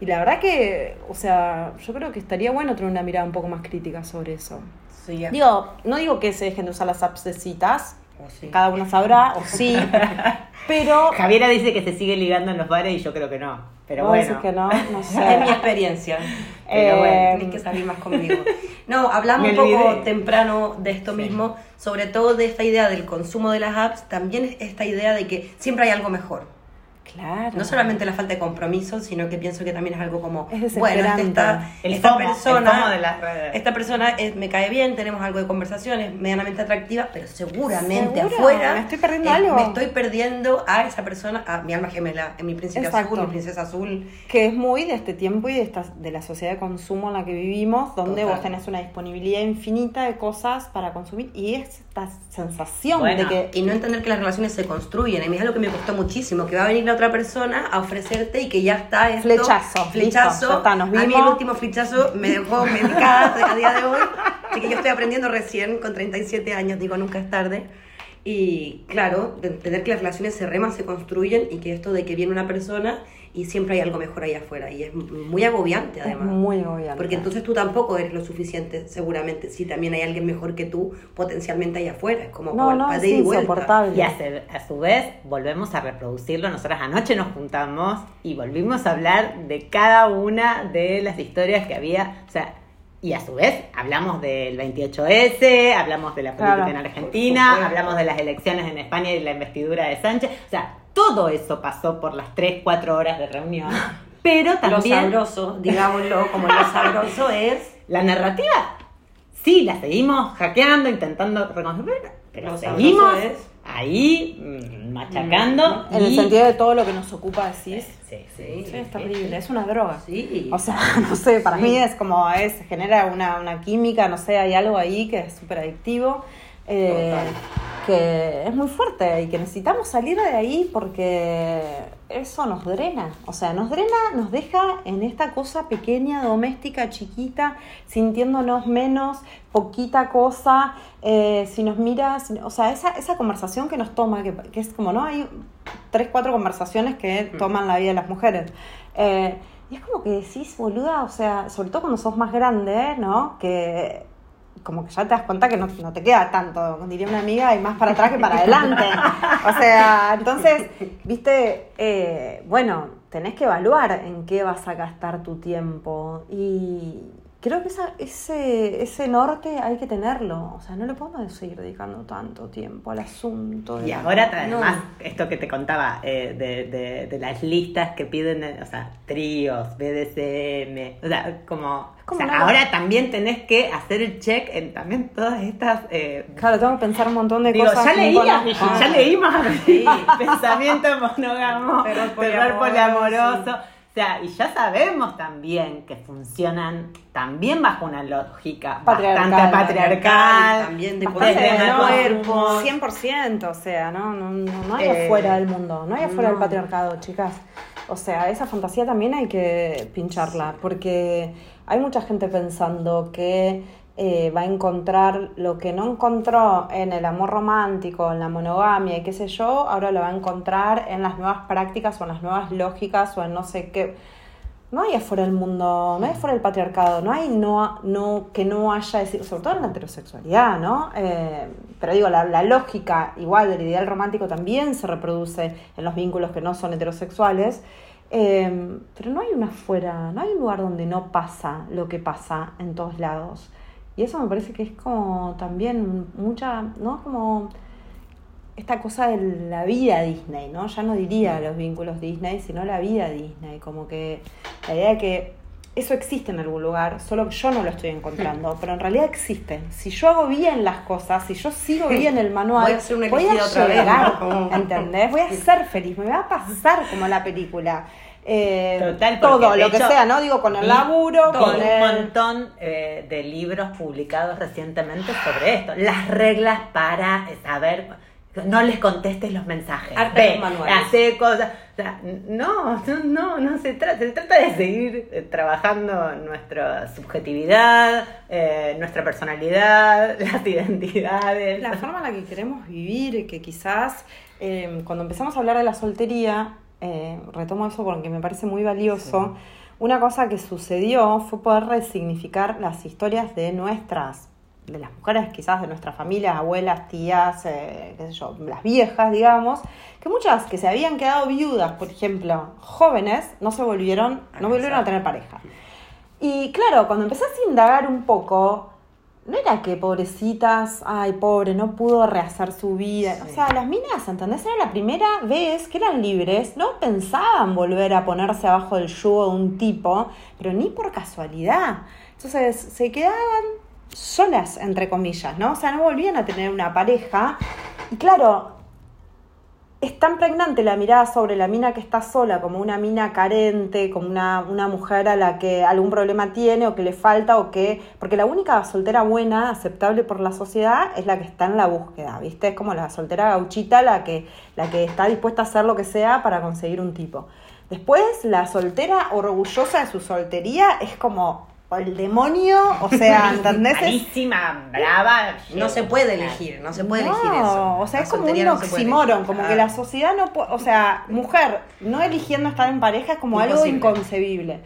Y la verdad que, o sea, yo creo que estaría bueno tener una mirada un poco más crítica sobre eso. Sí, ya. Digo, no digo que se dejen de usar las apps de citas, O sí. cada uno sabrá, o sí, pero... Javiera dice que se sigue ligando en los bares y yo creo que no. Pero vos bueno. decís que no, no sé. Es mi experiencia. Eh, Pero bueno, tienes que salir más conmigo. No, hablamos un poco temprano de esto Sí. mismo, sobre todo de esta idea del consumo de las apps, también es esta idea de que siempre hay algo mejor. Claro. No solamente la falta de compromiso, sino que pienso que también es algo como, Es bueno, El esta FOMO, el persona, FOMO de las redes. esta persona es- me cae bien, tenemos algo de conversación, es medianamente atractiva, pero seguramente Seguro, afuera me estoy perdiendo eh, algo. me estoy perdiendo a esa persona, a mi alma gemela, en mi príncipe Exacto. azul, mi princesa azul. Que es muy de este tiempo y de, esta, de la sociedad de consumo en la que vivimos, donde Total. vos tenés una disponibilidad infinita de cosas para consumir y es esta sensación Bueno, de que... Y no entender que las relaciones se construyen. A mí es algo que me costó muchísimo, que va a venir la otra persona a ofrecerte y que ya está esto. Flechazo, Flechazo. listo, está, nos A mí el vimos. último flechazo me dejó medicada a día de hoy. Así que yo estoy aprendiendo recién, con 37 años, digo, nunca es tarde. Y claro, de entender que las relaciones se reman, se construyen y que esto de que viene una persona y siempre hay algo mejor ahí afuera. Y es muy agobiante Es además. muy agobiante. Porque entonces tú tampoco eres lo suficiente, seguramente, si también hay alguien mejor que tú potencialmente ahí afuera. Es como No, no, es de vuelta. insoportable. Y a, se- a su vez volvemos a reproducirlo. Nosotras anoche nos juntamos y volvimos a hablar de cada una de las historias que había. O sea, y a su vez hablamos del 28S, hablamos de la política Claro. en Por Argentina, hablamos de las elecciones en España y la investidura de Sánchez. O sea, todo eso pasó por las 3, 4 horas de reunión. Pero Lo también sabroso, digámoslo, como lo sabroso es la narrativa sí, la seguimos hackeando, intentando reconocer, pero Lo seguimos ahí mm, machacando. En el sentido de todo lo que nos ocupa, decís. Sí, sí, Sí, Sí, es terrible, es una droga. Sí. O sea, no sé, para mí es como, es, genera una, una química, no sé, hay algo ahí que es súper adictivo, eh, que es muy fuerte y que necesitamos salir de ahí porque eso nos drena, o sea, nos drena, nos deja en esta cosa pequeña, doméstica, chiquita, sintiéndonos menos, poquita cosa, eh, si nos miras, o sea, esa, esa conversación que nos toma, que, que es como, ¿no? Hay tres, cuatro conversaciones que toman la vida de las mujeres. Eh, y es como que decís, boluda, o sea, sobre todo cuando sos más grande, ¿no? Que como que ya te das cuenta que no, no te queda tanto, diría una amiga, y más para atrás que para adelante. O sea, entonces, viste, eh, bueno, tenés que evaluar en qué vas a gastar tu tiempo. Y creo que esa, ese, ese norte hay que tenerlo. O sea, no le podemos seguir dedicando tanto tiempo al asunto. de Y la- ahora no. además, esto que te contaba, eh, de, de- de las listas que piden, eh, o sea, tríos, BDSM, o sea, como... o sea, ahora también tenés que hacer el check en también todas estas... eh, Claro, tengo que pensar un montón de Digo, cosas. ya leías, conozco. ya leímos pensamiento monógamo, Terror poliamoroso, poliamoroso. O sea, y ya sabemos también que funcionan también bajo una lógica Patriarcal. bastante patriarcal. También de ¿no? cuerpo. 100%, o sea, no, no, no, no hay Eh, afuera del mundo, no hay afuera del patriarcado, chicas. O sea, esa fantasía también hay que pincharla, porque hay mucha gente pensando que eh, va a encontrar lo que no encontró en el amor romántico, en la monogamia y qué sé yo, ahora lo va a encontrar en las nuevas prácticas o en las nuevas lógicas o en no sé qué. No hay afuera del mundo, no hay afuera del patriarcado, no hay no, no que no haya, sobre todo en la heterosexualidad, ¿no? Eh, pero digo, la, lógica igual del ideal romántico también se reproduce en los vínculos que no son heterosexuales, eh, pero no hay un afuera, no hay un lugar donde no pasa lo que pasa en todos lados. Y eso me parece que es como también mucha, ¿no? Como esta cosa de la vida Disney, ¿no? Ya no diría los vínculos Disney, sino la vida Disney, como que la idea de que eso existe en algún lugar, solo que yo no lo estoy encontrando, pero en realidad existe. Si yo hago bien las cosas, si yo sigo bien el manual, Voy a ser una voy a elegida otra vez, llegar, ¿entendés? Voy a ser feliz, me va a pasar como la película. Eh, Total, todo, lo que hecho, sea, ¿no? Digo, con el laburo, vi con un el... montón eh, de libros publicados recientemente sobre esto. Las reglas para saber. No les contestes los mensajes. Ve, hace cosas. O sea, no, no, no, no se trata. Se trata de seguir eh, trabajando nuestra subjetividad, eh, nuestra personalidad, las identidades. La forma en la que queremos vivir, que quizás cuando empezamos a hablar de la soltería, eh, retomo eso porque me parece muy valioso, una cosa que sucedió fue poder resignificar las historias de nuestras, de las mujeres quizás de nuestras familias, abuelas, tías, eh, qué sé yo, las viejas, digamos, que muchas que se habían quedado viudas, por ejemplo, jóvenes, no se volvieron, no volvieron a tener pareja. Y claro, cuando empezás a indagar un poco, no era que pobrecitas, ay, pobre, no pudo rehacer su vida. O sea, las minas, ¿entendés? Era la primera vez que eran libres, no pensaban volver a ponerse abajo del yugo de un tipo, pero ni por casualidad. Entonces, se quedaban solas, entre comillas, ¿no? O sea, no volvían a tener una pareja. Y claro, es tan pregnante la mirada sobre la mina que está sola, como una mina carente, como una, una mujer a la que algún problema tiene o que le falta o que... Porque la única soltera buena, aceptable por la sociedad, es la que está en la búsqueda, ¿viste? Es como la soltera gauchita, la que, la que está dispuesta a hacer lo que sea para conseguir un tipo. Después, la soltera orgullosa de su soltería es como el demonio, o sea, ¿entendés? Malísima, brava. No se puede elegir, no se puede no, elegir eso. o sea, La es como un no oxímoron, como que la sociedad no puede, o sea, mujer no eligiendo estar en pareja es como algo inconcebible.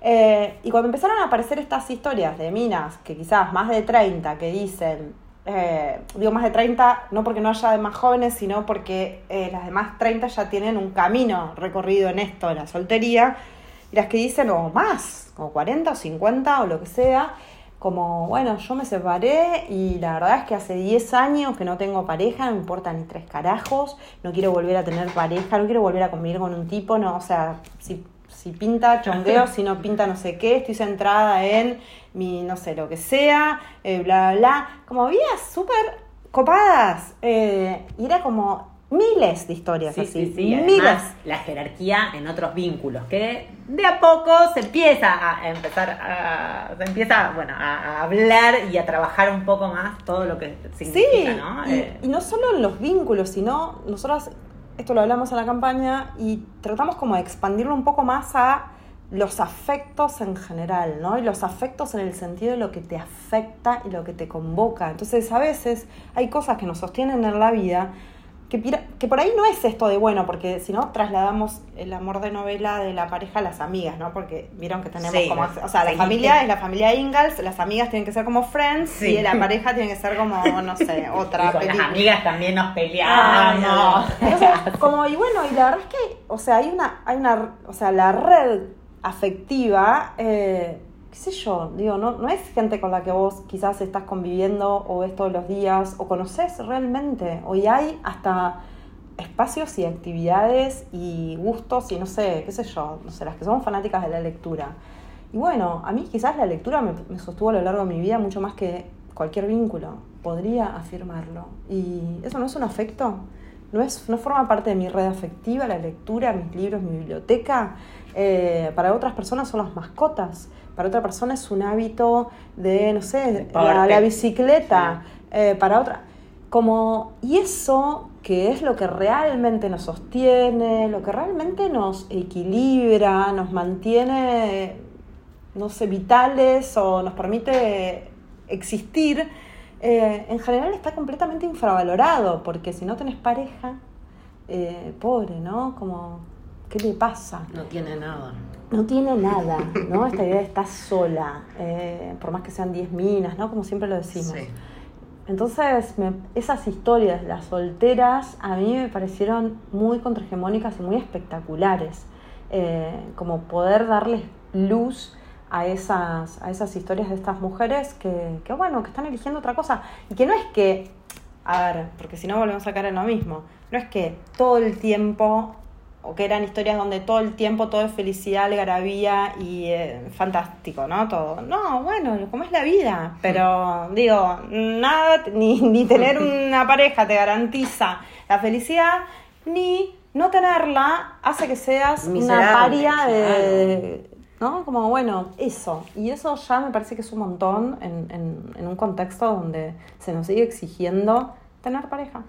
Eh, y cuando empezaron a aparecer estas historias de minas, que quizás más de 30, que dicen, eh, digo más de 30, no porque no haya de más jóvenes, sino porque eh, las demás 30 ya tienen un camino recorrido en esto de la soltería, y las que dicen, o más, como 40 o 50 o lo que sea, como, bueno, yo me separé y la verdad es que hace 10 años que no tengo pareja, no me importa ni tres carajos, no quiero volver a tener pareja, no quiero volver a convivir con un tipo, no, o sea, si si pinta chongueo, si no pinta no sé qué, estoy centrada en mi no sé lo que sea, eh, bla, bla, bla. Como vidas súper copadas. eh, y era como miles de historias Sí, así. sí, sí. miles. Además, la jerarquía en otros vínculos, que de a poco se empieza a empezar a, se empieza, bueno, a, a hablar y a trabajar un poco más todo lo que significa, Sí, ¿no? y, Eh, y no solo en los vínculos, sino nosotros, esto lo hablamos en la campaña, y tratamos como de expandirlo un poco más a los afectos en general, ¿no? Y los afectos en el sentido de lo que te afecta y lo que te convoca. Entonces, a veces hay cosas que nos sostienen en la vida que, por ahí no es esto de bueno, porque si no trasladamos el amor de novela de la pareja a las amigas, ¿no? Porque vieron que tenemos Sí, como, no, o sea, la sí, familia sí. es la familia Ingalls, las amigas tienen que ser como Friends y la pareja tiene que ser como, no sé, otra y con las película. amigas también nos Ah, peleamos. Entonces, como, y bueno, y la verdad es que, o sea, hay una, hay una, o sea, la red afectiva, eh, qué sé yo, digo, no, no es gente con la que vos quizás estás conviviendo o ves todos los días o conoces realmente. Hoy hay hasta espacios y actividades y gustos y no sé, qué sé yo, no sé, las que somos fanáticas de la lectura. Y bueno, a mí quizás la lectura me, me sostuvo a lo largo de mi vida mucho más que cualquier vínculo, podría afirmarlo. Y eso no es un afecto, no, es, no forma parte de mi red afectiva, la lectura, mis libros, mi biblioteca. Eh, para otras personas son las mascotas, para otra persona es un hábito de, no sé, la, la bicicleta, eh, para otra... Como, y eso que es lo que realmente nos sostiene, lo que realmente nos equilibra, nos mantiene, no sé, vitales o nos permite existir, eh, en general está completamente infravalorado, porque si no tenés pareja, eh, pobre, ¿no? Como, ¿qué le pasa? No tiene nada. No tiene nada, ¿no? Esta idea de estar sola, eh, por más que sean 10 minas, ¿no? Como siempre lo decimos. Sí. Entonces, me- esas historias, las solteras, a mí me parecieron muy contrahegemónicas y muy espectaculares. Eh, como poder darles luz a esas, a esas historias de estas mujeres que, que, bueno, que están eligiendo otra cosa. Y que no es que, a ver, porque si no volvemos a caer en lo mismo, no es que todo el tiempo, o que eran historias donde todo el tiempo todo es felicidad, algarabía y eh, fantástico, ¿no? Todo. No, bueno, como es la vida, pero digo, nada, ni, ni tener una pareja te garantiza la felicidad, ni no tenerla hace que seas una paria claro. de... ¿No? Como, bueno, eso. Y eso ya me parece que es un montón en, en- en un contexto donde se nos sigue exigiendo tener pareja.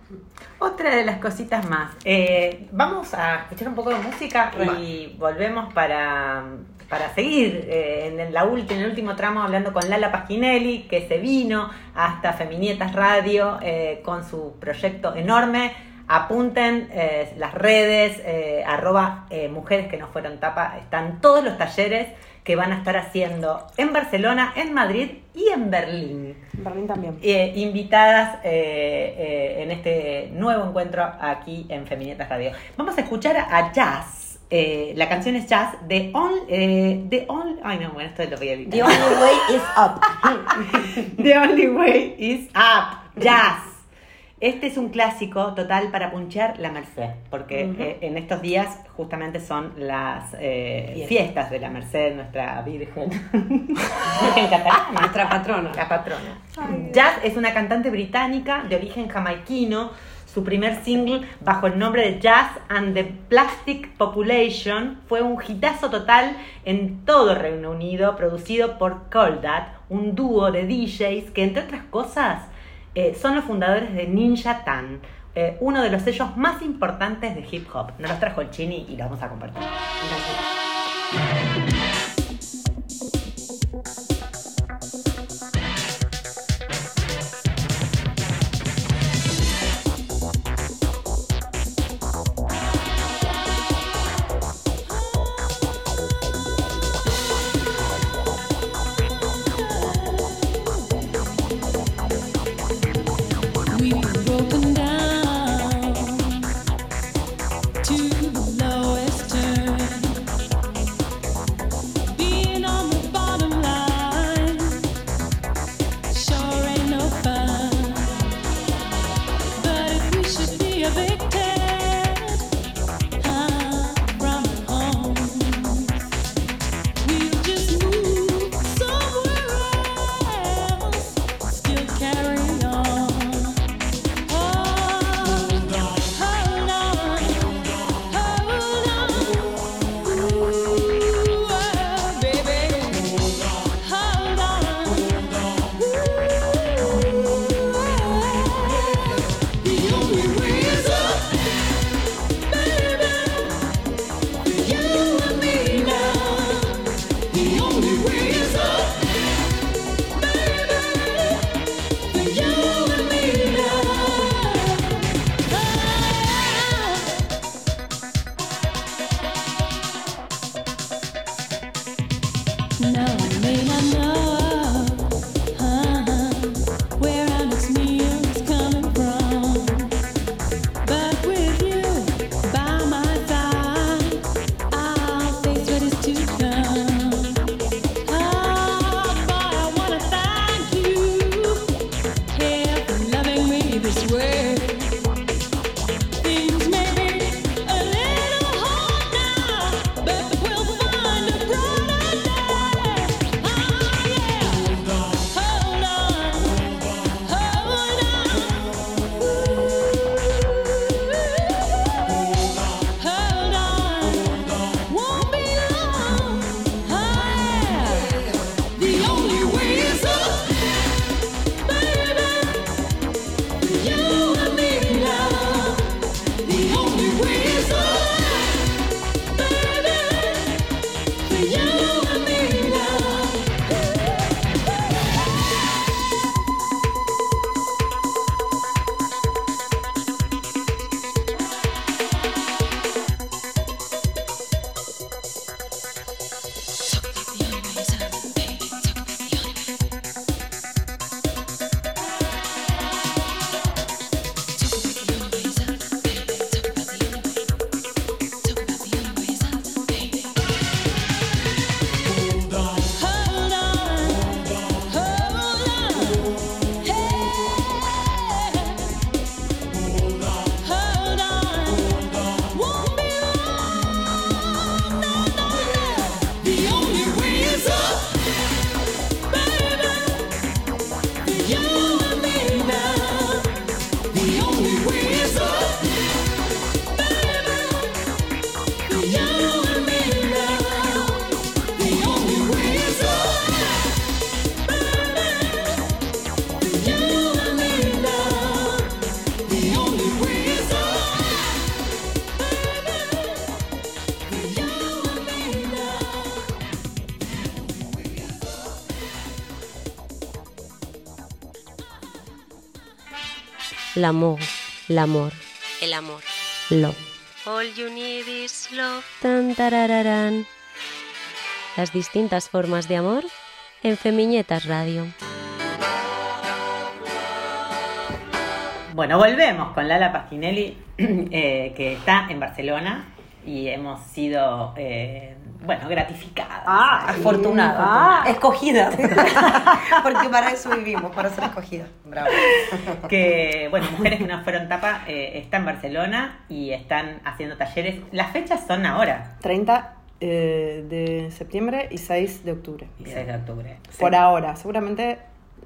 Otra de las cositas más. Eh, vamos a escuchar un poco de música y volvemos para, para seguir eh, en, la ulti- en el último tramo hablando con Lala Pasquinelli, que se vino hasta Feminietas Radio eh, con su proyecto enorme. Apunten eh, las redes, eh, arroba eh, mujeres que no fueron tapa, están todos los talleres que van a estar haciendo en Barcelona, en Madrid y en Berlín Berlín también. eh, invitadas eh, eh, en este nuevo encuentro aquí en Feminietas Radio. Vamos a escuchar a Jazz. Eh, la canción es Jazz de On, eh, The Only, ay no, bueno, esto lo voy a editar. The only way is up. The Only Way is Up. Jazz. Este es un clásico total para punchear la Merced, porque eh, en estos días justamente son las eh, Fiestas. de la Merced, nuestra Virgen. Virgen catalana. Nuestra patrona. La patrona. Jazz es una cantante británica de origen jamaiquino. Su primer single, bajo el nombre de Jazz and the Plastic Population, fue un hitazo total en todo Reino Unido, producido por Coldat, un dúo de DJs que, entre otras cosas, eh, son los fundadores de Ninja Tan, eh, uno de los sellos más importantes de hip hop. Nos los trajo el Chini y lo vamos a compartir. We've l'amour, l'amor, el amor, love. All you need is love. Tan, tarararán. Las distintas formas de amor en Femiñetas Radio. Bueno, volvemos con Lala Pasquinelli, eh, que está en Barcelona y hemos sido, eh, bueno, gratificadas. Ah, Afortunada, Ah. escogida. Porque para eso vivimos, para ser escogida. Bravo. que, bueno, Mujeres que no fueron tapa eh, está en Barcelona y están haciendo talleres. Las fechas son ahora, 30 eh, de septiembre y 6 de octubre. 6 de octubre. Por ahora, seguramente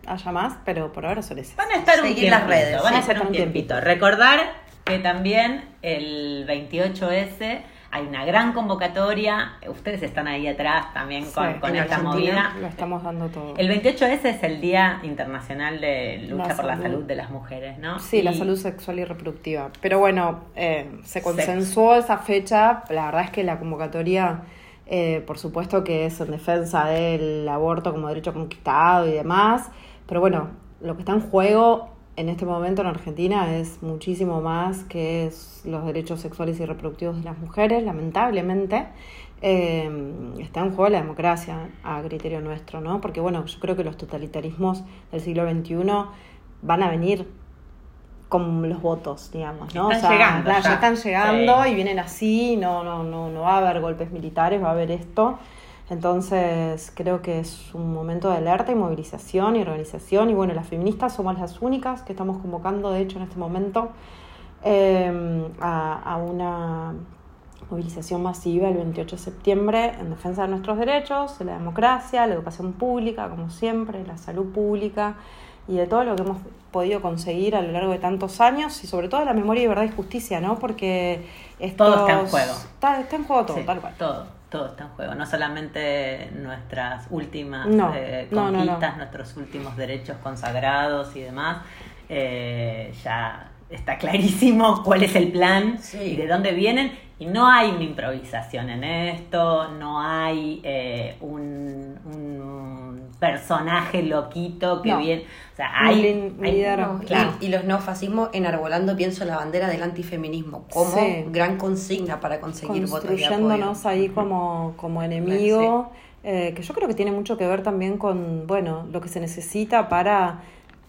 haya más, pero por ahora son esas. Van a estar un Seguir las redes, van a estar un un tiempito. tiempito. Recordar que también el 28S hay una gran convocatoria. Ustedes están ahí atrás también con, Sí, con en esta Argentina. movida. Lo estamos dando todo. El 28S es el Día Internacional de Lucha La por la salud. De las Mujeres, ¿no? Sí, la salud sexual y reproductiva. Pero bueno, eh, se consensuó esa fecha. La verdad es que la convocatoria, eh, por supuesto que es en defensa del aborto como derecho conquistado y demás. Pero bueno, lo que está en juego en este momento en Argentina es muchísimo más que es los derechos sexuales y reproductivos de las mujeres, lamentablemente. Eh, está en juego la democracia a criterio nuestro, ¿no? Porque bueno, yo creo que los totalitarismos del siglo XXI van a venir con los votos, digamos, ¿no? Están llegando ya. ya están llegando Sí. y vienen así, no, no, no, no va a haber golpes militares, va a haber esto. Entonces creo que es un momento de alerta y movilización y organización. Y bueno, las feministas somos las únicas que estamos convocando, de hecho, en este momento, eh, a, a una movilización masiva el 28 de septiembre en defensa de nuestros derechos, de la democracia, la educación pública, como siempre, la salud pública y de todo lo que hemos podido conseguir a lo largo de tantos años y sobre todo la memoria y verdad y justicia, ¿no? Porque Todo está en juego. Está, está en juego todo, Sí, tal cual. todo, todo está en juego. No solamente nuestras últimas No, eh, no, no, no. conquistas, nuestros últimos derechos consagrados y demás. Eh, ya está clarísimo cuál es el plan Sí. y de dónde vienen. Y no hay una improvisación en esto, no hay eh, un, un personaje loquito que No. viene. O sea, hay. lin- hay- líder. No, y- Claro. y, los neofascismos enarbolando, pienso, la bandera del antifeminismo como Sí. gran consigna para conseguir votos construyéndonos ahí como, como enemigo, eh, que yo creo que tiene mucho que ver también con, bueno, lo que se necesita para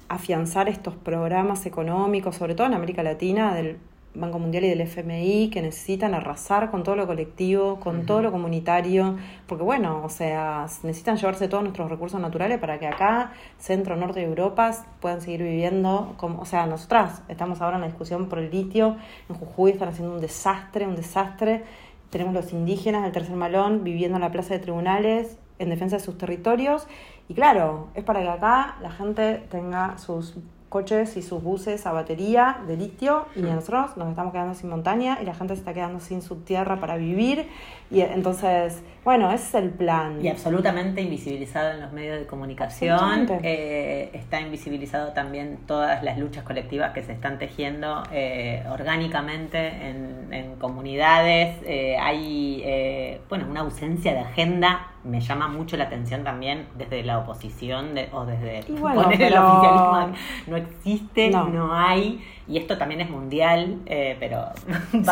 afianzar estos programas económicos, sobre todo en América Latina, del Banco Mundial y del FMI, que necesitan arrasar con todo lo colectivo, con todo lo comunitario, porque bueno, o sea, necesitan llevarse todos nuestros recursos naturales para que acá, centro, norte de Europa, puedan seguir viviendo, como, o sea, nosotras estamos ahora en la discusión por el litio, en Jujuy están haciendo un desastre, un desastre, tenemos los indígenas del tercer malón viviendo en la plaza de tribunales en defensa de sus territorios, y claro, es para que acá la gente tenga sus coches y sus buses a batería de litio y nosotros nos estamos quedando sin montaña y la gente se está quedando sin su tierra para vivir y entonces, bueno, ese es el plan. Y absolutamente invisibilizado en los medios de comunicación. Eh, está invisibilizado también todas las luchas colectivas que se están tejiendo eh, orgánicamente en, en comunidades. Eh, hay eh, bueno una ausencia de agenda. Me llama mucho la atención también desde la oposición de- o desde bueno, poner el oficialismo. No existe, no, No. hay. Y esto también es mundial, eh, pero.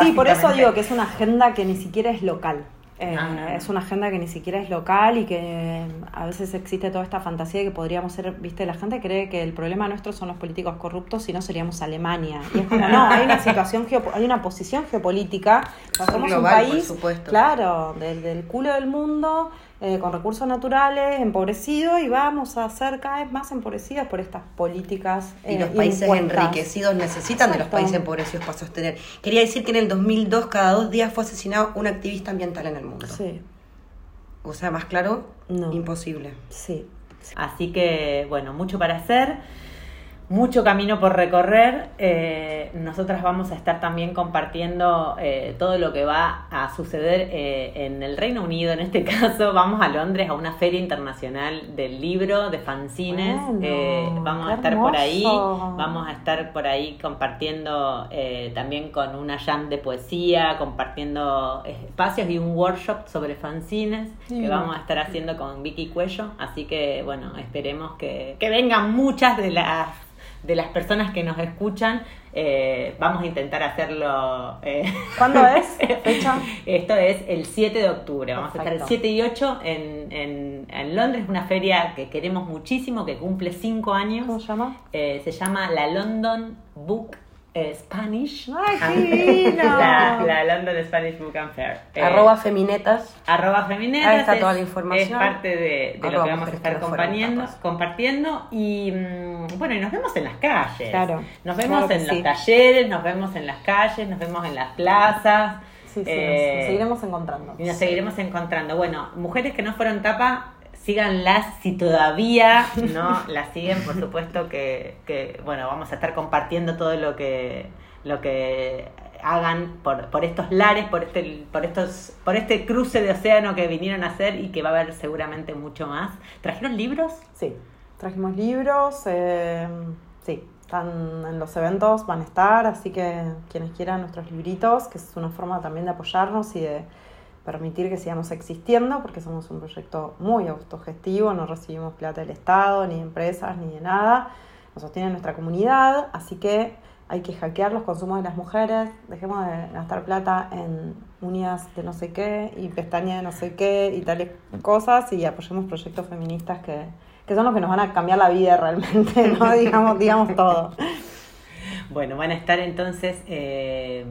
Sí, por eso digo que es una agenda que ni siquiera es local. Eh, No, no, no. Es una agenda que ni siquiera es local y que a veces existe toda esta fantasía de que podríamos ser, viste, la gente cree que el problema nuestro son los políticos corruptos, si no seríamos Alemania. Y es como, no, hay una situación, hay una posición geopolítica, o sea, Son somos global, un por país, supuesto. claro, del, del culo del mundo, eh, con recursos naturales, empobrecido y vamos a ser cada vez más empobrecidos por estas políticas. Y eh, los países impuestas. enriquecidos necesitan de los países empobrecidos para sostener. Quería decir que en el 2002 cada dos días fue asesinado un activista ambiental en el mundo. Sí, O sea, más claro, No. imposible. sí. Así que, bueno, mucho para hacer, mucho camino por recorrer. Eh, nosotras vamos a estar también compartiendo eh, todo lo que va a suceder eh, en el Reino Unido. En este caso, vamos a Londres a una feria internacional del libro, de fanzines. Bueno, Eh, vamos a estar por ahí, vamos a estar por ahí compartiendo también con una jam de poesía, compartiendo espacios y un workshop sobre fanzines que vamos a estar haciendo con Vicky Cuello. Así que, bueno, esperemos que, que vengan muchas de las de las personas que nos escuchan, eh, vamos a intentar hacerlo. eh, ¿Cuándo es? ¿Fecha? Esto es el 7 de octubre. Vamos a estar el Perfecto. 7 y 8 en, en, en Londres, una feria que queremos muchísimo, que cumple 5 años. ¿Cómo se llama? Eh, se llama la London Book Spanish. ¡Ay, divino! la, la London Spanish Book and Fair. Eh, Arroba feminetas. arroba feminetas. Ahí está es- toda la información. Es parte de, de lo que vamos a estar compartiendo, compartiendo. Y mm, bueno, y nos vemos en las calles. Claro, Nos vemos claro en sí. los talleres, nos vemos en las calles, nos vemos en las plazas. Sí, sí, Eh, nos seguiremos encontrando. y nos seguiremos encontrando. Bueno, mujeres que no fueron tapa, síganlas si todavía no las siguen, por supuesto que, que, bueno, vamos a estar compartiendo todo lo que lo que hagan por, por estos lares, por este, por estos, por este cruce de océano que vinieron a hacer y que va a haber seguramente mucho más. ¿Trajeron libros? Sí, trajimos libros, eh, sí, están en los eventos, van a estar, así que quienes quieran nuestros libritos, que es una forma también de apoyarnos y de permitir que sigamos existiendo, porque somos un proyecto muy autogestivo, no recibimos plata del Estado, ni de empresas, ni de nada, nos sostiene nuestra comunidad, así que hay que hackear los consumos de las mujeres, dejemos de gastar plata en uñas de no sé qué y pestañas de no sé qué y tales cosas y apoyemos proyectos feministas que, que son los que nos van a cambiar la vida realmente, ¿no? digamos, digamos todo. Bueno, van a estar entonces eh,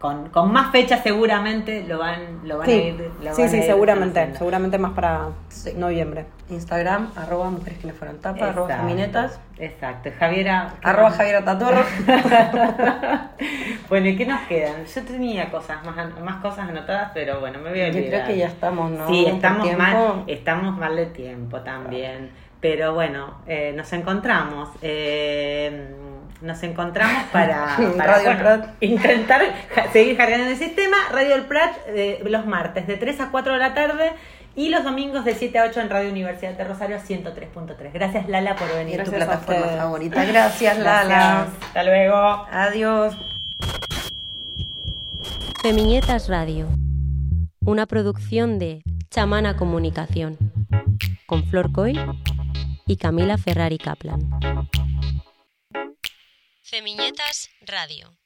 con, con más fechas seguramente, lo van, lo van a ir. lo sí, van a sí, ir seguramente, seguramente más para Sí. noviembre. Instagram, arroba mujeres que no fueron tapa, arroba Exacto, feminetas, Exacto. Javiera. ¿qué arroba? Javiera Tatorro. bueno, ¿y qué nos quedan? Yo tenía cosas más, an- más cosas anotadas, pero bueno, me voy a Yo olvidar. creo que ya estamos, ¿no? Sí, estamos mal, estamos mal de tiempo también. Pero bueno, eh, nos encontramos. eh, nos encontramos para, para, Radio bueno, Prat. intentar seguir cargando el sistema. Radio El Prat eh, los martes de 3 a 4 de la tarde y los domingos de 7 a 8 en Radio Universidad de Rosario 103.3. Gracias Lala por venir. tu Gracias a plataforma ustedes. favorita. Gracias, Lala. Gracias. Hasta luego. Adiós. Femiñetas Radio. Una producción de Chamana Comunicación. Con Flor Coy y Camila Ferrari Kaplan. Femiñetas Radio.